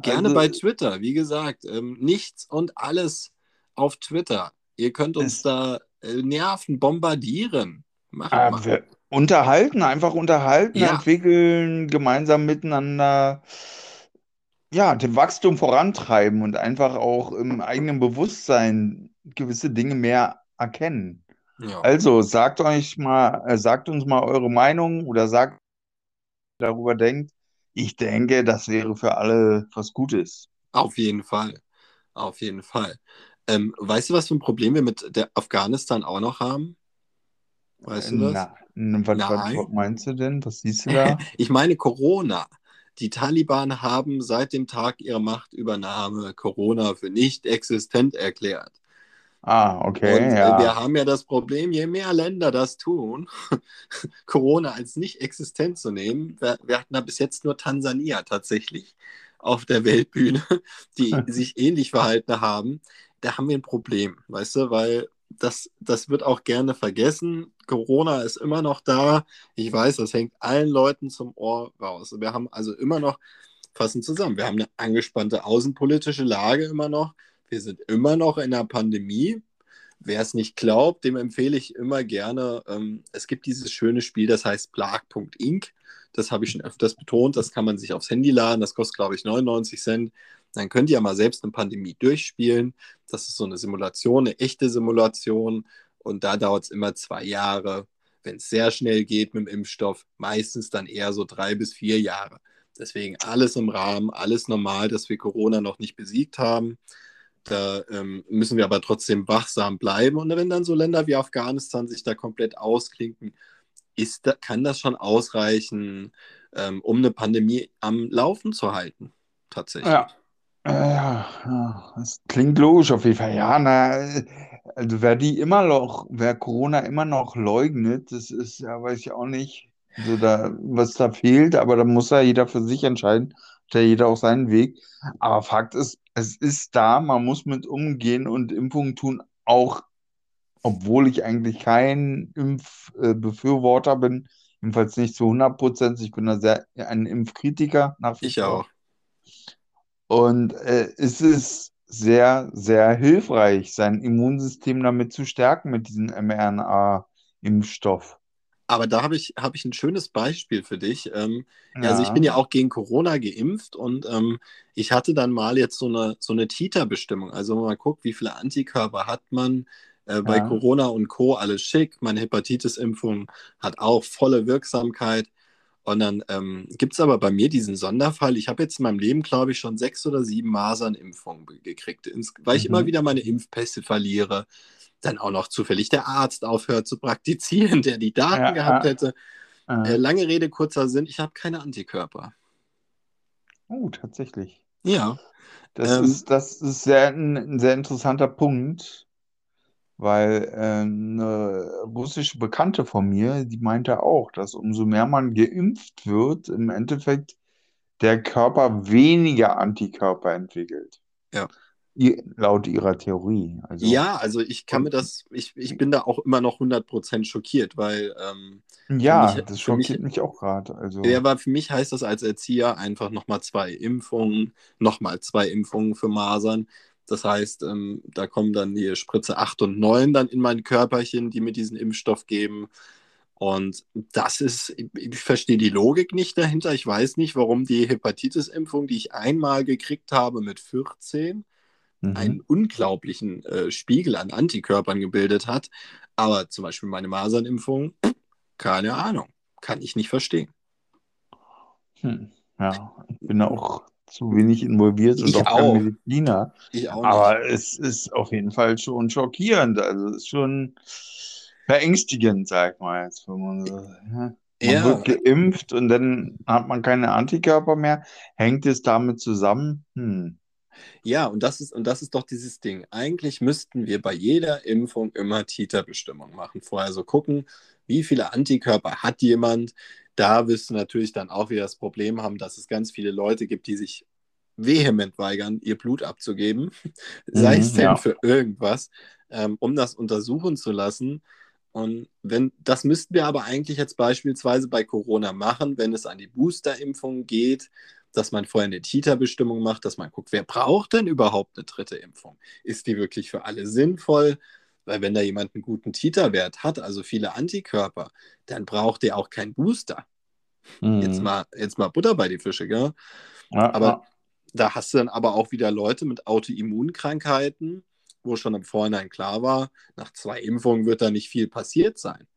Gerne also, bei Twitter, wie gesagt, ähm, nichts und alles auf Twitter. Ihr könnt uns da äh, nerven, bombardieren. Machen, äh, machen. Unterhalten, einfach unterhalten, ja. entwickeln, gemeinsam miteinander ja, dem Wachstum vorantreiben und einfach auch im eigenen Bewusstsein gewisse Dinge mehr erkennen. Ja. Also sagt euch mal, äh, sagt uns mal eure Meinung oder sagt darüber denkt. Ich denke, das wäre für alle was Gutes. Auf jeden Fall. Auf jeden Fall. Ähm, weißt du, was für ein Problem wir mit der Afghanistan auch noch haben? Weißt du das? Na, was, was, meinst du denn? Was siehst du <laughs> da? ich meine Corona. Die Taliban haben seit dem Tag ihrer Machtübernahme Corona für nicht existent erklärt. Ah, okay. Und äh, ja. wir haben ja das Problem, je mehr Länder das tun, <laughs> Corona als nicht existent zu nehmen. Wir, wir hatten da bis jetzt nur Tansania tatsächlich auf der Weltbühne, <laughs> die <laughs> sich ähnlich verhalten haben. Da haben wir ein Problem, weißt du, weil das, das wird auch gerne vergessen. Corona ist immer noch da. Ich weiß, das hängt allen Leuten zum Ohr raus. Wir haben also immer noch, fassen zusammen, wir haben eine angespannte außenpolitische Lage immer noch. Wir sind immer noch in der Pandemie. Wer es nicht glaubt, dem empfehle ich immer gerne. Ähm, es gibt dieses schöne Spiel, das heißt Plag.inc. Das habe ich schon öfters betont. Das kann man sich aufs Handy laden. Das kostet, glaube ich, 99 Cent. Dann könnt ihr ja mal selbst eine Pandemie durchspielen. Das ist so eine Simulation, eine echte Simulation. Und da dauert es immer zwei Jahre. Wenn es sehr schnell geht mit dem Impfstoff, meistens dann eher so drei bis vier Jahre. Deswegen alles im Rahmen, alles normal, dass wir Corona noch nicht besiegt haben. Da ähm, müssen wir aber trotzdem wachsam bleiben. Und wenn dann so Länder wie Afghanistan sich da komplett ausklinken, ist da, kann das schon ausreichen, ähm, um eine Pandemie am Laufen zu halten. Tatsächlich. Ja. Ja, das klingt logisch auf jeden Fall. Ja, na, also wer die immer noch, wer Corona immer noch leugnet, das ist, ja, weiß ich auch nicht, also da, was da fehlt, aber da muss ja jeder für sich entscheiden ja jeder auch seinen Weg. Aber Fakt ist, es ist da, man muss mit umgehen und Impfungen tun, auch obwohl ich eigentlich kein Impfbefürworter bin, jedenfalls nicht zu 100 Prozent. Ich bin da sehr ein Impfkritiker nach Ich auch. Und äh, es ist sehr, sehr hilfreich, sein Immunsystem damit zu stärken mit diesem mRNA-Impfstoff. Aber da habe ich, hab ich ein schönes Beispiel für dich. Ähm, ja. Also ich bin ja auch gegen Corona geimpft und ähm, ich hatte dann mal jetzt so eine, so eine Titer-Bestimmung. Also mal guckt, wie viele Antikörper hat man. Äh, bei ja. Corona und Co. alles schick. Meine Hepatitis-Impfung hat auch volle Wirksamkeit. Und dann ähm, gibt es aber bei mir diesen Sonderfall. Ich habe jetzt in meinem Leben, glaube ich, schon sechs oder sieben Masernimpfungen gekriegt, weil ich mhm. immer wieder meine Impfpässe verliere dann auch noch zufällig der Arzt aufhört zu praktizieren, <laughs> der die Daten ja, gehabt hätte. Ja. Äh, lange Rede, kurzer Sinn, ich habe keine Antikörper. Oh, tatsächlich. Ja. Das, ähm, ist, das ist sehr, ein, ein, sehr interessanter Punkt. weil äh, eine russische Bekannte von mir, die meinte auch, dass umso mehr man geimpft wird, im Endeffekt der Körper weniger Antikörper entwickelt. Ja. Laut ihrer Theorie. Also, Ja, also ich kann mir das, ich, ich bin da auch immer noch 100% schockiert, weil ähm, ja, mich- das für mich- schockiert mich auch gerade. Also, Ja, aber für mich heißt das als Erzieher einfach nochmal zwei Impfungen, nochmal zwei Impfungen für Masern. Das heißt, ähm, da kommen dann die Spritze 8 und 9 dann in mein Körperchen, die mir diesen Impfstoff geben. Und das ist, ich, ich verstehe die Logik nicht dahinter. Ich weiß nicht, warum die Hepatitis-Impfung, die ich einmal gekriegt habe mit 14, mhm. einen unglaublichen äh, Spiegel an Antikörpern gebildet hat. Aber zum Beispiel meine Masernimpfung, keine Ahnung, kann ich nicht verstehen. Hm. Ja, ich bin auch zu wenig involviert und Ich auch kein auch. Mediziner. Ich auch nicht. Aber es ist auf jeden Fall schon schockierend. Also es ist schon beängstigend, sag mal jetzt, wenn man so. Ja. Man Ja. wird geimpft und dann hat man keine Antikörper mehr. Hängt es damit zusammen? Hm. Ja, und das ist, und das ist doch dieses Ding. Eigentlich müssten wir bei jeder Impfung immer Titerbestimmung machen. Vorher so gucken, wie viele Antikörper hat jemand. Da wirst du natürlich dann auch wieder das Problem haben, dass es ganz viele Leute gibt, die sich vehement weigern, ihr Blut abzugeben, <laughs> sei es Mhm, denn ja. für irgendwas, ähm, um das untersuchen zu lassen. Und wenn, das müssten wir aber eigentlich jetzt beispielsweise bei Corona machen, wenn es an die Boosterimpfung geht, dass man vorher eine Titerbestimmung macht, dass man guckt, wer braucht denn überhaupt eine dritte Impfung? Ist die wirklich für alle sinnvoll? Weil wenn da jemand einen guten Titerwert hat, also viele Antikörper, dann braucht der auch keinen Booster. Hm. Jetzt mal, jetzt mal Butter bei die Fische, gell? Ja, aber- ja. Da hast du dann aber auch wieder Leute mit Autoimmunkrankheiten, wo schon im Vorhinein klar war, nach zwei Impfungen wird da nicht viel passiert sein.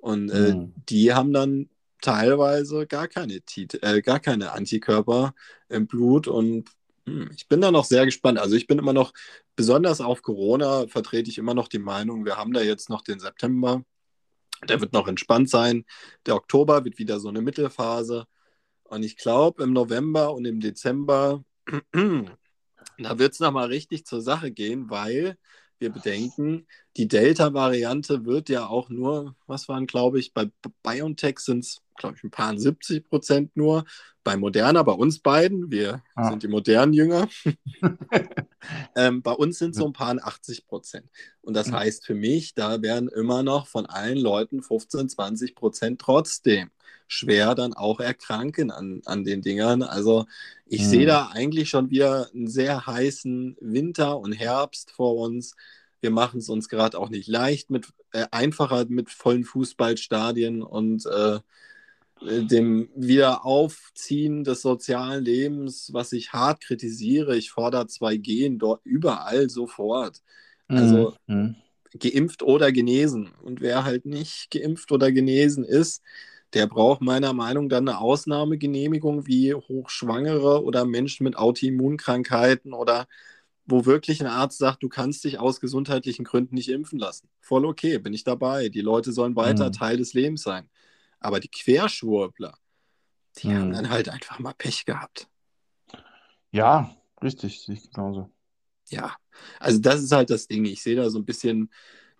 Und äh, Hm. die haben dann teilweise gar keine, Tit äh, gar keine Antikörper im Blut und hm, ich bin da noch sehr gespannt. Also ich bin immer noch, besonders auf Corona, vertrete ich immer noch die Meinung, wir haben da jetzt noch den September, der wird noch entspannt sein. Der Oktober wird wieder so eine Mittelphase. Und ich glaube, im November und im Dezember, <clears throat> da wird es nochmal richtig zur Sache gehen, weil wir bedenken, die Delta-Variante wird ja auch nur, was waren, glaube ich, bei BioNTech sind es, glaube ich, ein paar 70 Prozent nur. Bei Moderna, bei uns beiden, wir Ah. sind die modernen Jünger, <laughs> ähm, bei uns sind so ein paar 80 Prozent. Und das heißt für mich, da werden immer noch von allen Leuten 15, 20 Prozent trotzdem schwer dann auch erkranken an, an den Dingern. Also ich Mhm. sehe da eigentlich schon wieder einen sehr heißen Winter und Herbst vor uns. Wir machen es uns gerade auch nicht leicht mit äh, einfacher mit vollen Fußballstadien und äh, äh, dem Wiederaufziehen des sozialen Lebens, was ich hart kritisiere. Ich fordere 2G dort überall sofort. Also Hm. geimpft oder genesen. Und wer halt nicht geimpft oder genesen ist, der braucht meiner Meinung nach dann eine Ausnahmegenehmigung wie Hochschwangere oder Menschen mit Autoimmunkrankheiten oder wo wirklich ein Arzt sagt, du kannst dich aus gesundheitlichen Gründen nicht impfen lassen. Voll okay, bin ich dabei. Die Leute sollen weiter Mhm. Teil des Lebens sein. Aber die Querschwurbler, die haben Mhm. dann halt einfach mal Pech gehabt. Ja, richtig, sehe ich genauso. Ja, also das ist halt das Ding. Ich sehe da so ein bisschen,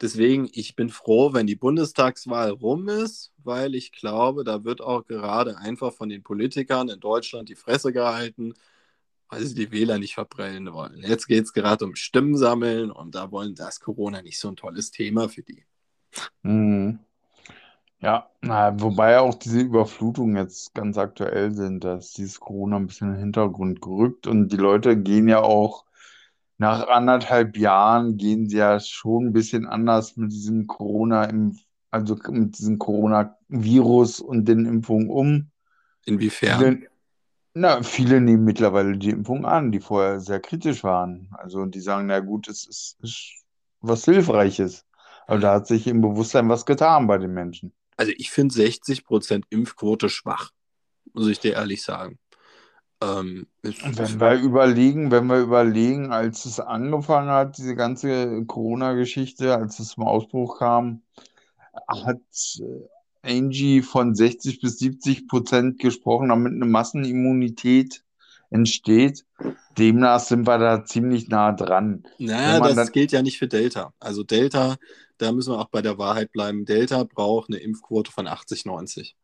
deswegen, ich bin froh, wenn die Bundestagswahl rum ist, weil ich glaube, da wird auch gerade einfach von den Politikern in Deutschland die Fresse gehalten, weil sie die Wähler nicht verprellen wollen. Jetzt geht es gerade um Stimmen sammeln und da wollen, da ist Corona nicht so ein tolles Thema für die. Mhm. Ja, na, wobei auch diese Überflutungen jetzt ganz aktuell sind, da ist dieses Corona ein bisschen in den Hintergrund gerückt und die Leute gehen ja auch nach anderthalb Jahren gehen sie ja schon ein bisschen anders mit diesem Corona im, also mit diesem Coronavirus und den Impfungen um. Inwiefern? Viele, na, viele nehmen mittlerweile die Impfung an, die vorher sehr kritisch waren. Also die sagen, na gut, es ist, ist was Hilfreiches. Aber da hat sich im Bewusstsein was getan bei den Menschen. Also ich finde 60% Impfquote schwach, muss ich dir ehrlich sagen. Ähm, Und wenn wir überlegen, wenn wir überlegen, als es angefangen hat, diese ganze Corona-Geschichte, als es zum Ausbruch kam, hat äh, Angie von 60 bis 70 Prozent gesprochen, damit eine Massenimmunität entsteht. demnach sind wir da ziemlich nah dran. Naja, das dann... gilt ja nicht für Delta. Also Delta, da müssen wir auch bei der Wahrheit bleiben. Delta braucht eine Impfquote von 80, 90.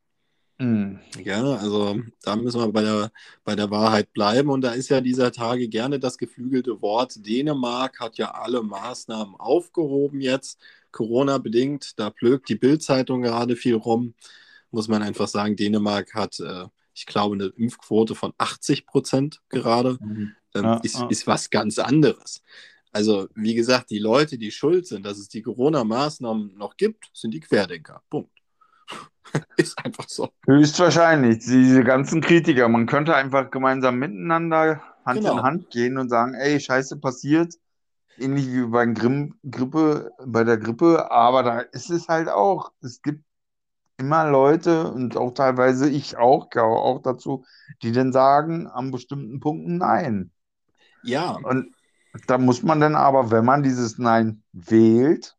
Mhm. Ja, also da müssen wir bei der, bei der Wahrheit bleiben. Und da ist ja dieser Tage gerne das geflügelte Wort. Dänemark hat ja alle Maßnahmen aufgehoben jetzt, Corona-bedingt. Da plögt die Bildzeitung gerade viel rum. Muss man einfach sagen, Dänemark hat, äh, ich glaube, eine Impfquote von 80 Prozent gerade. Mhm. Ähm, ja, ist, ja. ist was ganz anderes. Also, wie gesagt, die Leute, die schuld sind, dass es die Corona-Maßnahmen noch gibt, sind die Querdenker. Punkt. <laughs> ist einfach so. Höchstwahrscheinlich. Diese ganzen Kritiker. Man könnte einfach gemeinsam miteinander Hand genau. in Hand gehen und sagen, ey, Scheiße passiert. Ähnlich wie bei, Grimm, Grippe, bei der Grippe. Aber da ist es halt auch. Es gibt immer Leute und auch teilweise ich auch, gehöre auch dazu, die dann sagen an bestimmten Punkten Nein. Ja. Und da muss man dann aber, wenn man dieses Nein wählt,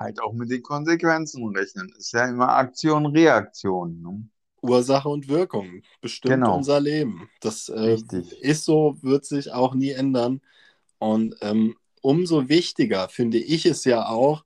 halt auch mit den Konsequenzen rechnen. Ist ja immer Aktion, Reaktion. Ne? Ursache und Wirkung bestimmt genau. unser Leben. Das äh, ist so, wird sich auch nie ändern. Und ähm, umso wichtiger finde ich es ja auch,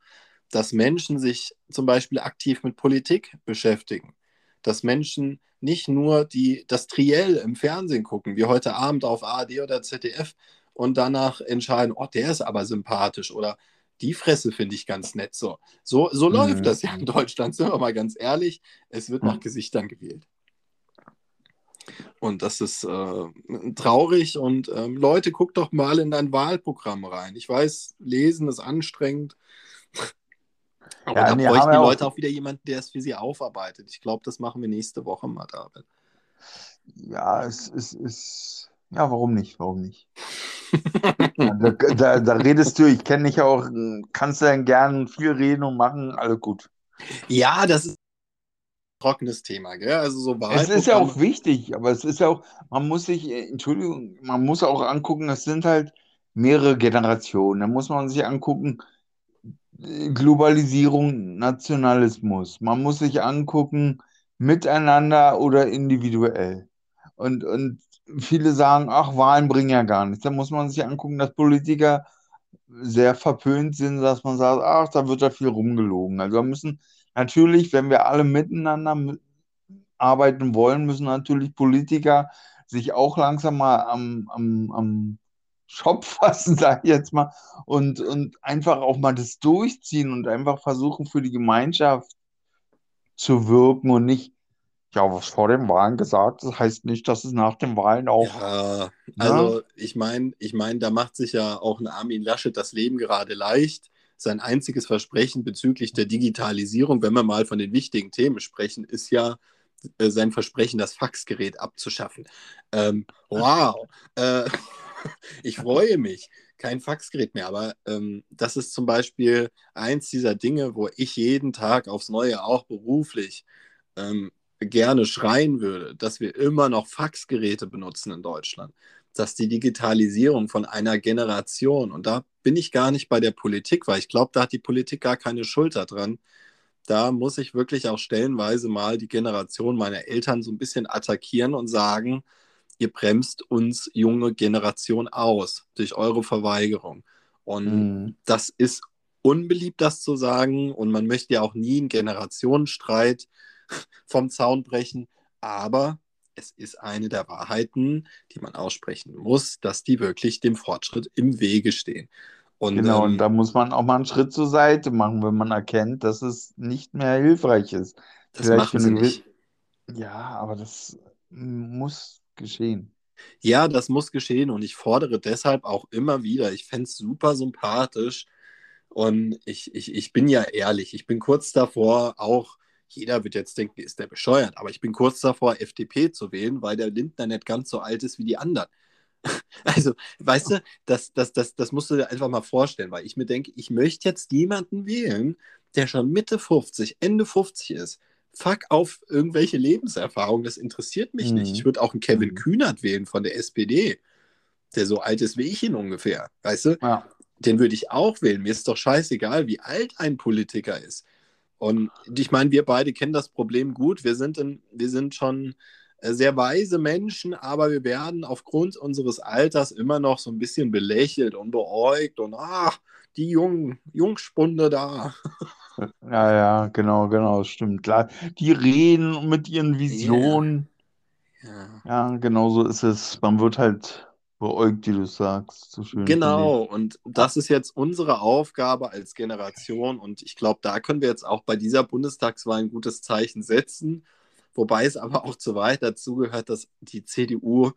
dass Menschen sich zum Beispiel aktiv mit Politik beschäftigen. Dass Menschen nicht nur die, das Triell im Fernsehen gucken, wie heute Abend auf ARD oder ZDF, und danach entscheiden, oh, der ist aber sympathisch oder die Fresse finde ich ganz nett. So, so, so mhm. läuft das ja in Deutschland, sind wir mal ganz ehrlich. Es wird nach Gesichtern gewählt. Und das ist äh, traurig. Und ähm, Leute, guckt doch mal in dein Wahlprogramm rein. Ich weiß, lesen ist anstrengend. <laughs> Aber ja, da nee, bräuchten die Leute auch... auch wieder jemanden, der es für sie aufarbeitet. Ich glaube, das machen wir nächste Woche mal, David. Ja, es ist. Ja, warum nicht? Warum nicht? Da, da, da, redest du, ich kenne dich auch, kannst du dann gern viel reden und machen, alles gut. Ja, das ist ein trockenes Thema, gell? Also so Es ist ja auch wichtig, aber es ist ja auch, man muss sich, Entschuldigung, man muss auch angucken, es sind halt mehrere Generationen. Da muss man sich angucken, Globalisierung, Nationalismus. Man muss sich angucken, miteinander oder individuell. Und, und viele sagen, ach, Wahlen bringen ja gar nichts. Da muss man sich angucken, dass Politiker sehr verpönt sind, dass man sagt, ach, da wird ja viel rumgelogen. Also wir müssen natürlich, wenn wir alle miteinander arbeiten wollen, müssen natürlich Politiker sich auch langsam mal am, am, am Shop <laughs> fassen, sage ich jetzt mal, und, und einfach auch mal das durchziehen und einfach versuchen, für die Gemeinschaft zu wirken und nicht ja, was vor den Wahlen gesagt ist, heißt nicht, dass es nach den Wahlen auch. Ja, also ja? ich meine, ich mein, da macht sich ja auch ein Armin Laschet das Leben gerade leicht. Sein einziges Versprechen bezüglich der Digitalisierung, wenn wir mal von den wichtigen Themen sprechen, ist ja äh, sein Versprechen, das Faxgerät abzuschaffen. Ähm, wow, äh, <laughs> ich freue mich. Kein Faxgerät mehr, aber ähm, das ist zum Beispiel eins dieser Dinge, wo ich jeden Tag aufs Neue auch beruflich ähm, gerne schreien würde, dass wir immer noch Faxgeräte benutzen in Deutschland, dass die Digitalisierung von einer Generation, und da bin ich gar nicht bei der Politik, weil ich glaube, da hat die Politik gar keine Schuld daran. Da muss ich wirklich auch stellenweise mal die Generation meiner Eltern so ein bisschen attackieren und sagen, ihr bremst uns junge Generation aus durch eure Verweigerung. Und mhm. das ist unbeliebt, das zu sagen. Und man möchte ja auch nie einen Generationenstreit <laughs> vom Zaun brechen. Aber es ist eine der Wahrheiten, die man aussprechen muss, dass die wirklich dem Fortschritt im Wege stehen. Und, genau, ähm, und da muss man auch mal einen Schritt zur Seite machen, wenn man erkennt, dass es nicht mehr hilfreich ist. Das Vielleicht machen sie nicht. Ja, aber das muss geschehen. Ja, das muss geschehen und ich fordere deshalb auch immer wieder, ich fände es super sympathisch und ich, ich, ich bin ja ehrlich, ich bin kurz davor, auch jeder wird jetzt denken, ist der bescheuert, aber ich bin kurz davor, FDP zu wählen, weil der Lindner nicht ganz so alt ist wie die anderen. <laughs> Also, weißt du, das, das, das, das musst du dir einfach mal vorstellen, weil ich mir denke, ich möchte jetzt jemanden wählen, der schon Mitte 50, Ende 50 ist. Fuck auf irgendwelche Lebenserfahrungen, das interessiert mich mhm. nicht. Ich würde auch einen Kevin mhm. Kühnert wählen von der SPD, der so alt ist wie ich ihn ungefähr. Weißt du? Ja. Den würde ich auch wählen. Mir ist doch scheißegal, wie alt ein Politiker ist. Und ich meine, wir beide kennen das Problem gut. Wir sind, in, wir sind schon äh, sehr weise Menschen, aber wir werden aufgrund unseres Alters immer noch so ein bisschen belächelt und beäugt und ach, die jungen Jungspunde da. <laughs> Ja, ja, genau, genau, stimmt. Klar, die reden mit ihren Visionen. Ja. Ja, genau so ist es. Man wird halt beäugt, wie du sagst. So schön. Genau, und das ist jetzt unsere Aufgabe als Generation und ich glaube, da können wir jetzt auch bei dieser Bundestagswahl ein gutes Zeichen setzen, wobei es aber auch zu weit dazu gehört, dass die CDU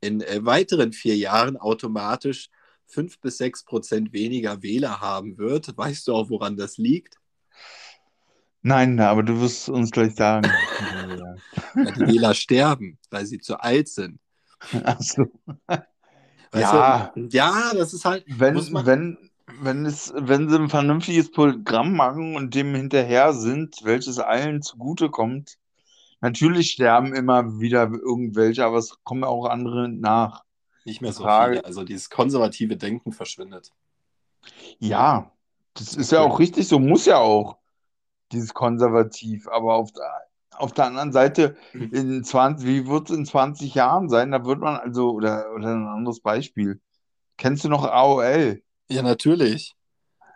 in äh, weiteren vier Jahren automatisch fünf bis sechs Prozent weniger Wähler haben wird. Weißt du auch, woran das liegt? Nein, aber du wirst uns gleich <laughs> sagen. Weil die Wähler sterben, weil sie zu alt sind. Ach so. Weißt Ja. du? ja, das ist halt. Wenn, muss man, wenn, wenn, es, wenn sie ein vernünftiges Programm machen und dem hinterher sind, welches allen zugutekommt, natürlich sterben immer wieder irgendwelche, aber es kommen auch andere nach. nicht mehr so Frage- viele. Also dieses konservative Denken verschwindet. Ja, das ist ja auch richtig so, muss ja auch, dieses Konservativ. Aber auf der, auf der anderen Seite, in 20, wie wird es in 20 Jahren sein? Da wird man also, oder, oder ein anderes Beispiel. Kennst du noch AOL? Ja, natürlich.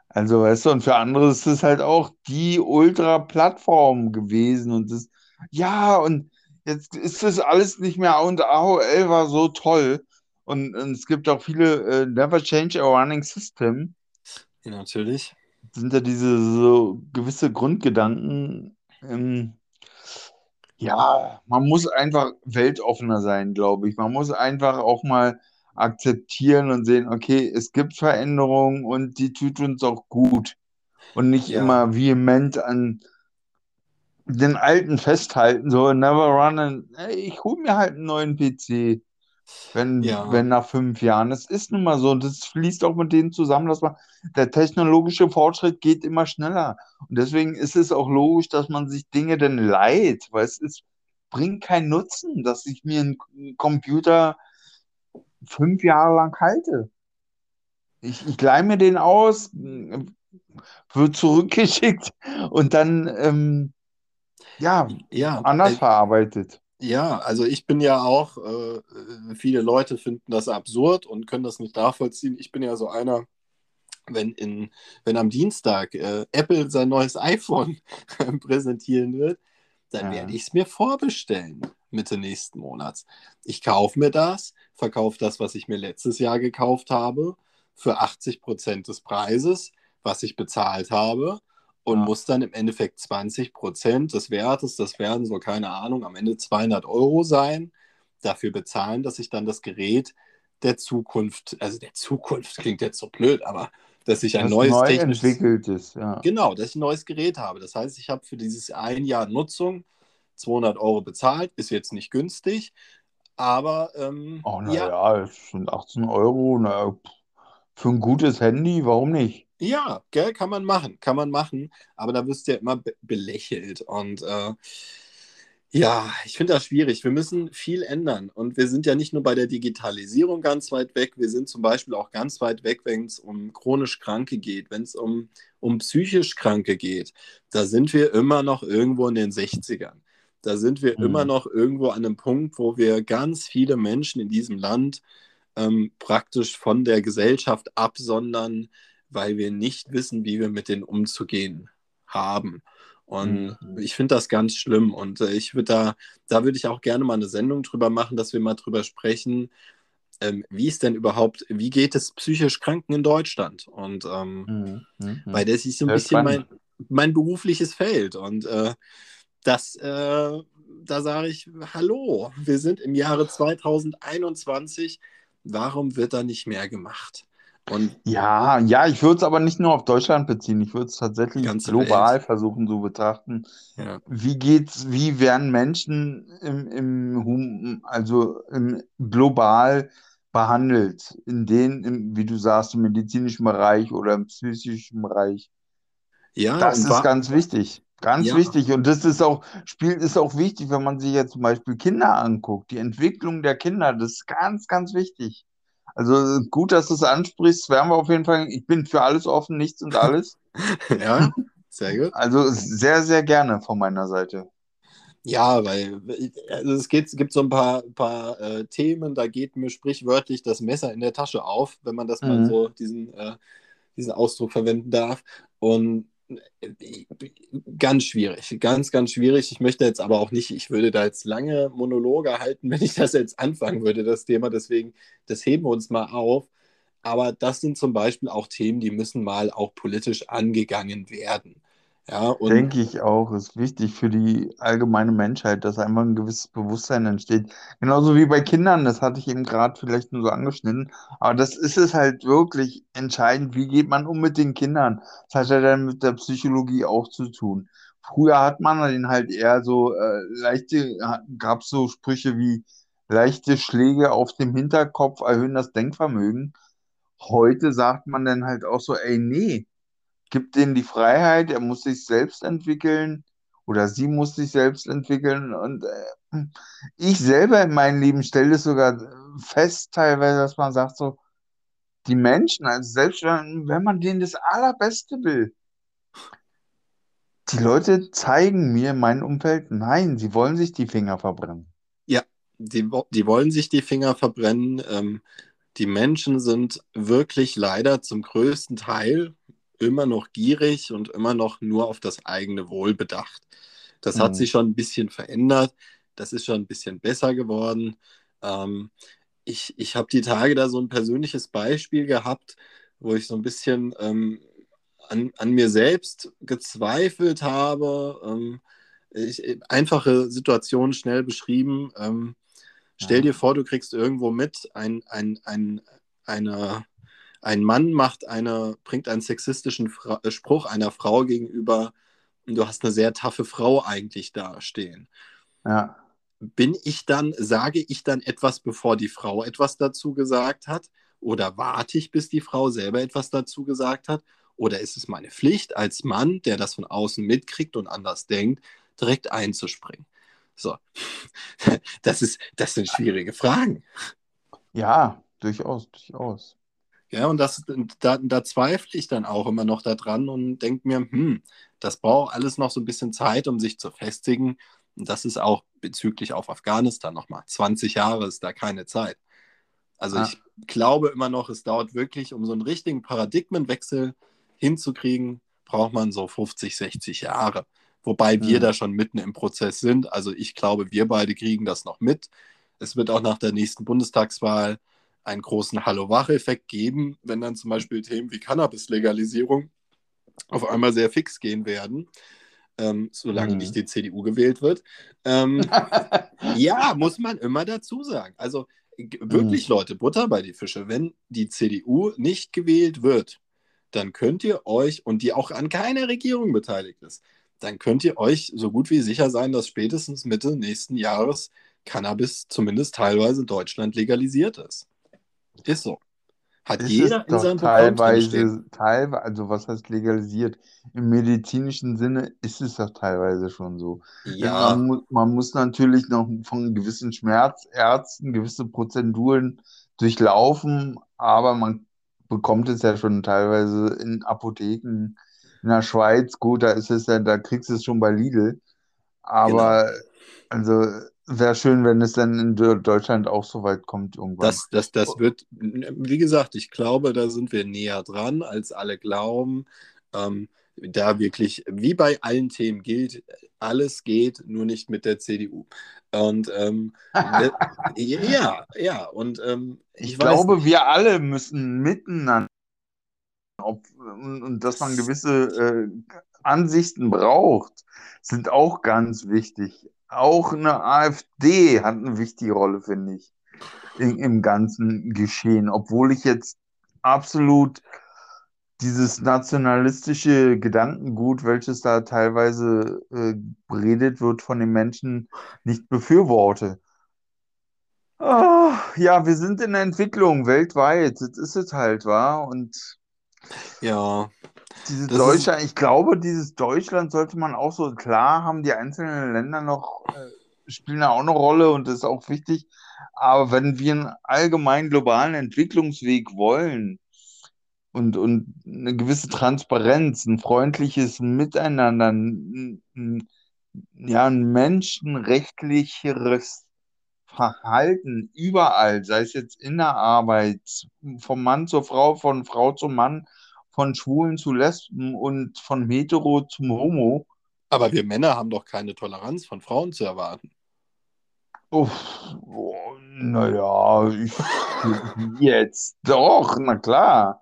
Also, weißt du, und für andere ist es halt auch die Ultra-Plattform gewesen und das, ja, und jetzt ist das alles nicht mehr, und AOL war so toll. Und, und es gibt auch viele äh, Never Change a Running System. Ja, natürlich. sind ja diese so gewisse Grundgedanken. Ähm, ja, man muss einfach weltoffener sein, glaube ich. Man muss einfach auch mal akzeptieren und sehen, okay, es gibt Veränderungen und die tut uns auch gut. Und nicht Ja. immer vehement an den alten festhalten, so never run and, ey, ich hole mir halt einen neuen PC. Wenn, Ja. wenn nach fünf Jahren. Es ist nun mal so, und das fließt auch mit denen zusammen, dass man, der technologische Fortschritt geht immer schneller. Und deswegen ist es auch logisch, dass man sich Dinge denn leiht, weil es ist, bringt keinen Nutzen, dass ich mir einen Computer fünf Jahre lang halte. Ich, ich leih mir den aus, wird zurückgeschickt und dann ähm, ja, Ja, anders äh, verarbeitet. Ja, also ich bin ja auch, äh, viele Leute finden das absurd und können das nicht nachvollziehen. Ich bin ja so einer, wenn, in, wenn am Dienstag äh, Apple sein neues <laughs> iPhone präsentieren wird, dann Ja. werde ich es mir vorbestellen Mitte nächsten Monats. Ich kaufe mir das, verkaufe das, was ich mir letztes Jahr gekauft habe, für 80 Prozent des Preises, was ich bezahlt habe. Und Ja. muss dann im Endeffekt 20 Prozent des Wertes, das werden so, keine Ahnung, am Ende 200 Euro sein, dafür bezahlen, dass ich dann das Gerät der Zukunft, also der Zukunft klingt jetzt so blöd, aber dass ich ein Was neues neu technisches, entwickelt ist, ja. genau, dass ich ein neues Gerät habe. Das heißt, ich habe für dieses ein Jahr Nutzung 200 Euro bezahlt, ist jetzt nicht günstig, aber ähm, Oh, ja, naja, es sind 18 Euro. Na, für ein gutes Handy, warum nicht? Ja, gell, kann man machen, kann man machen, aber da wirst du ja immer be belächelt und äh, ja, ich finde das schwierig. Wir müssen viel ändern und wir sind ja nicht nur bei der Digitalisierung ganz weit weg, wir sind zum Beispiel auch ganz weit weg, wenn es um chronisch Kranke geht, wenn es um, um psychisch Kranke geht. Da sind wir immer noch irgendwo in den 60ern. Da sind wir Mhm. immer noch irgendwo an einem Punkt, wo wir ganz viele Menschen in diesem Land ähm, praktisch von der Gesellschaft absondern, weil wir nicht wissen, wie wir mit denen umzugehen haben. Und Mhm. ich finde das ganz schlimm. Und äh, ich würde da, da würde ich auch gerne mal eine Sendung drüber machen, dass wir mal drüber sprechen, ähm, wie ist denn überhaupt, wie geht es psychisch Kranken in Deutschland? Und ähm, Mhm. Mhm. weil das ist so ein Sehr bisschen mein, mein berufliches Feld. Und äh, das, äh, da sage ich, hallo, wir sind im Jahre 2021. Warum wird da nicht mehr gemacht? Und Ja, ja, ich würde es aber nicht nur auf Deutschland beziehen. Ich würde es tatsächlich global Welt. versuchen zu betrachten. ja, Wie geht's, wie werden Menschen im, im, also im global behandelt? In den, im, wie du sagst, im medizinischen Bereich oder im psychischen Bereich? ja Das ist ganz wichtig. Ganz Ja. wichtig. Und das ist auch, spielt, ist auch wichtig, wenn man sich jetzt zum Beispiel Kinder anguckt. Die Entwicklung der Kinder, das ist ganz, ganz wichtig. Also gut, dass du es ansprichst, werden wir auf jeden Fall. Ich bin für alles offen, nichts und alles. <laughs> ja, sehr gut. Also sehr, sehr gerne von meiner Seite. Ja, weil also es, geht, gibt so ein paar, paar äh, Themen, da geht mir sprichwörtlich das Messer in der Tasche auf, wenn man das mhm. mal so diesen, äh, diesen Ausdruck verwenden darf. Und ganz schwierig, ganz, ganz schwierig. Ich möchte jetzt aber auch nicht, ich würde da jetzt lange Monologe halten, wenn ich das jetzt anfangen würde, das Thema. Deswegen, das heben wir uns mal auf. Aber das sind zum Beispiel auch Themen, die müssen mal auch politisch angegangen werden. Ja, und Denke ich auch, ist wichtig für die allgemeine Menschheit, dass einfach ein gewisses Bewusstsein entsteht. Genauso wie bei Kindern, das hatte ich eben gerade vielleicht nur so angeschnitten. Aber das ist es halt wirklich entscheidend, wie geht man um mit den Kindern. Das hat ja dann mit der Psychologie auch zu tun. Früher hat man den halt eher so äh, leichte, gab es so Sprüche wie leichte Schläge auf dem Hinterkopf erhöhen das Denkvermögen. Heute sagt man dann halt auch so, ey, nee, gibt denen die Freiheit, er muss sich selbst entwickeln oder sie muss sich selbst entwickeln. Und äh, ich selber in meinem Leben stelle es sogar fest, teilweise, dass man sagt, so, die Menschen, also selbst wenn man denen das Allerbeste will, die Leute zeigen mir in meinem Umfeld, nein, sie wollen sich die Finger verbrennen. Ja, die, die wollen sich die Finger verbrennen. Ähm, die Menschen sind wirklich leider zum größten Teil immer noch gierig und immer noch nur auf das eigene Wohl bedacht. Das mhm. hat sich schon ein bisschen verändert. Das ist schon ein bisschen besser geworden. Ähm, ich ich habe die Tage da so ein persönliches Beispiel gehabt, wo ich so ein bisschen ähm, an, an mir selbst gezweifelt habe. Ähm, ich, einfache Situationen schnell beschrieben. Ähm, stell ja. dir vor, du kriegst irgendwo mit ein, ein, ein, eine ein Mann macht eine, bringt einen sexistischen Fra äh, Spruch einer Frau gegenüber du hast eine sehr taffe Frau eigentlich dastehen. Ja. Bin ich dann, sage ich dann etwas, bevor die Frau etwas dazu gesagt hat? Oder warte ich, bis die Frau selber etwas dazu gesagt hat? Oder ist es meine Pflicht als Mann, der das von außen mitkriegt und anders denkt, direkt einzuspringen? So, <laughs> das, ist, das sind schwierige Fragen. Ja, durchaus, durchaus. Ja, und das, da, da zweifle ich dann auch immer noch daran und denke mir, hm, das braucht alles noch so ein bisschen Zeit, um sich zu festigen. Und das ist auch bezüglich auf Afghanistan nochmal. 20 Jahre ist da keine Zeit. Also ah. ich glaube immer noch, es dauert wirklich, um so einen richtigen Paradigmenwechsel hinzukriegen, braucht man so 50, 60 Jahre. Wobei wir mhm. da schon mitten im Prozess sind. Also ich glaube, wir beide kriegen das noch mit. Es wird auch nach der nächsten Bundestagswahl einen großen Hallo-Wach-Effekt geben, wenn dann zum Beispiel Themen wie Cannabis-Legalisierung auf einmal sehr fix gehen werden, ähm, solange mhm. nicht die CDU gewählt wird. Ähm, <laughs> ja, muss man immer dazu sagen. Also wirklich, mhm. Leute, Butter bei die Fische. Wenn die CDU nicht gewählt wird, dann könnt ihr euch, und die auch an keiner Regierung beteiligt ist, dann könnt ihr euch so gut wie sicher sein, dass spätestens Mitte nächsten Jahres Cannabis zumindest teilweise in Deutschland legalisiert ist. Ist so. Hat ist jeder in seinem teilweise, teilweise, also was heißt legalisiert? Im medizinischen Sinne ist es doch teilweise schon so. Ja. Man, mu man muss natürlich noch von gewissen Schmerzärzten gewisse Prozeduren durchlaufen, aber man bekommt es ja schon teilweise in Apotheken in der Schweiz. Gut, da ist es ja, da kriegst du es schon bei Lidl. Aber genau. also Wäre schön, wenn es dann in Deutschland auch so weit kommt irgendwann. Das, das, das wird, wie gesagt, ich glaube, da sind wir näher dran, als alle glauben. Ähm, da wirklich, wie bei allen Themen gilt, alles geht, nur nicht mit der CDU. Und ähm, <laughs> ja, ja, und ähm, ich, ich glaube, nicht. wir alle müssen miteinander, ob, und dass man gewisse äh, Ansichten braucht, sind auch ganz wichtig auch eine AfD hat eine wichtige Rolle, finde ich, in, im ganzen Geschehen. Obwohl ich jetzt absolut dieses nationalistische Gedankengut, welches da teilweise äh, redet wird von den Menschen, nicht befürworte. Oh, ja, wir sind in der Entwicklung weltweit. Das ist es halt, wahr? Und ja, dieses Deutschland, ich glaube, dieses Deutschland sollte man auch so, klar haben die einzelnen Länder noch, äh, spielen da auch eine Rolle und das ist auch wichtig. Aber wenn wir einen allgemeinen globalen Entwicklungsweg wollen und, und eine gewisse Transparenz, ein freundliches Miteinander, ein, ein ja, ein menschenrechtlicheres Verhalten überall, sei es jetzt in der Arbeit, vom Mann zur Frau, von Frau zu Mann, von Schwulen zu Lesben und von Hetero zum Homo. Aber wir Männer haben doch keine Toleranz von Frauen zu erwarten. Oh, naja, <laughs> jetzt doch, na klar.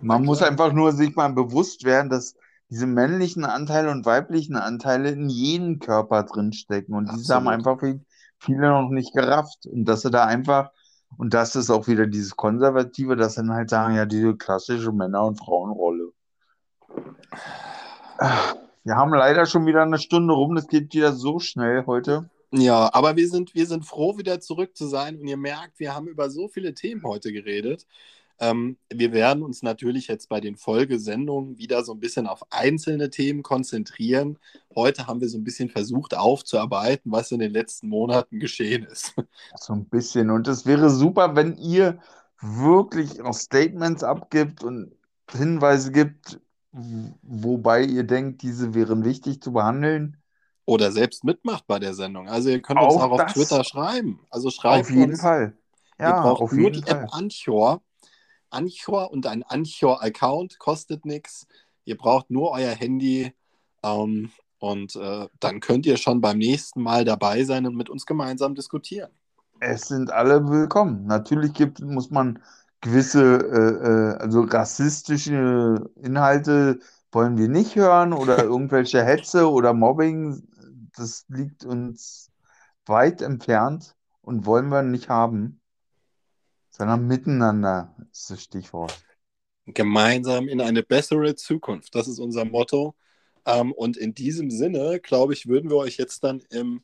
Man Na muss klar. einfach nur sich mal bewusst werden, dass diese männlichen Anteile und weiblichen Anteile in jedem Körper drinstecken. Und diese haben Absolut. einfach viel, viele noch nicht gerafft. Und dass sie da einfach, und das ist auch wieder dieses Konservative, sie dann halt sagen, ja, diese klassische Männer- und Frauenrolle. Wir haben leider schon wieder eine Stunde rum, das geht wieder so schnell heute. Ja, aber wir sind, wir sind froh, wieder zurück zu sein. Und ihr merkt, wir haben über so viele Themen heute geredet. Ähm, wir werden uns natürlich jetzt bei den Folgesendungen wieder so ein bisschen auf einzelne Themen konzentrieren. Heute haben wir so ein bisschen versucht aufzuarbeiten, was in den letzten Monaten geschehen ist. <laughs> So ein bisschen. Und es wäre super, wenn ihr wirklich auch Statements abgibt und Hinweise gibt, wobei ihr denkt, diese wären wichtig zu behandeln. Oder selbst mitmacht bei der Sendung. Also ihr könnt uns Auch auch auf. Twitter schreiben. Also Auf schreibt jeden uns. Fall. Ihr Ja, braucht auf nur jeden die App Fall. Anchor. Anchor und ein Anchor-Account kostet nichts. Ihr braucht nur euer Handy ähm, und äh, dann könnt ihr schon beim nächsten Mal dabei sein und mit uns gemeinsam diskutieren. Es sind alle willkommen. Natürlich gibt, muss man gewisse, äh, äh, also rassistische Inhalte wollen wir nicht hören oder <laughs> irgendwelche Hetze oder Mobbing. Das liegt uns weit entfernt und wollen wir nicht haben, sondern miteinander ist das Stichwort. Gemeinsam in eine bessere Zukunft. Das ist unser Motto. Ähm, und in diesem Sinne, glaube ich, würden wir euch jetzt dann im,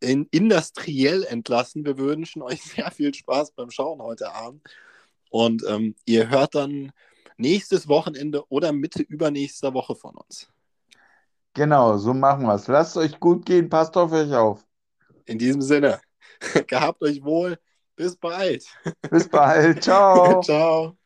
in industriell entlassen. Wir wünschen euch <laughs> sehr viel Spaß beim Schauen heute Abend. Und ähm, ihr hört dann nächstes Wochenende oder Mitte übernächster Woche von uns. Genau, so machen wir es. Lasst euch gut gehen, passt auf euch auf. In diesem Sinne, <laughs> gehabt euch wohl. Bis bald. Bis bald. Ciao. <laughs> Ciao.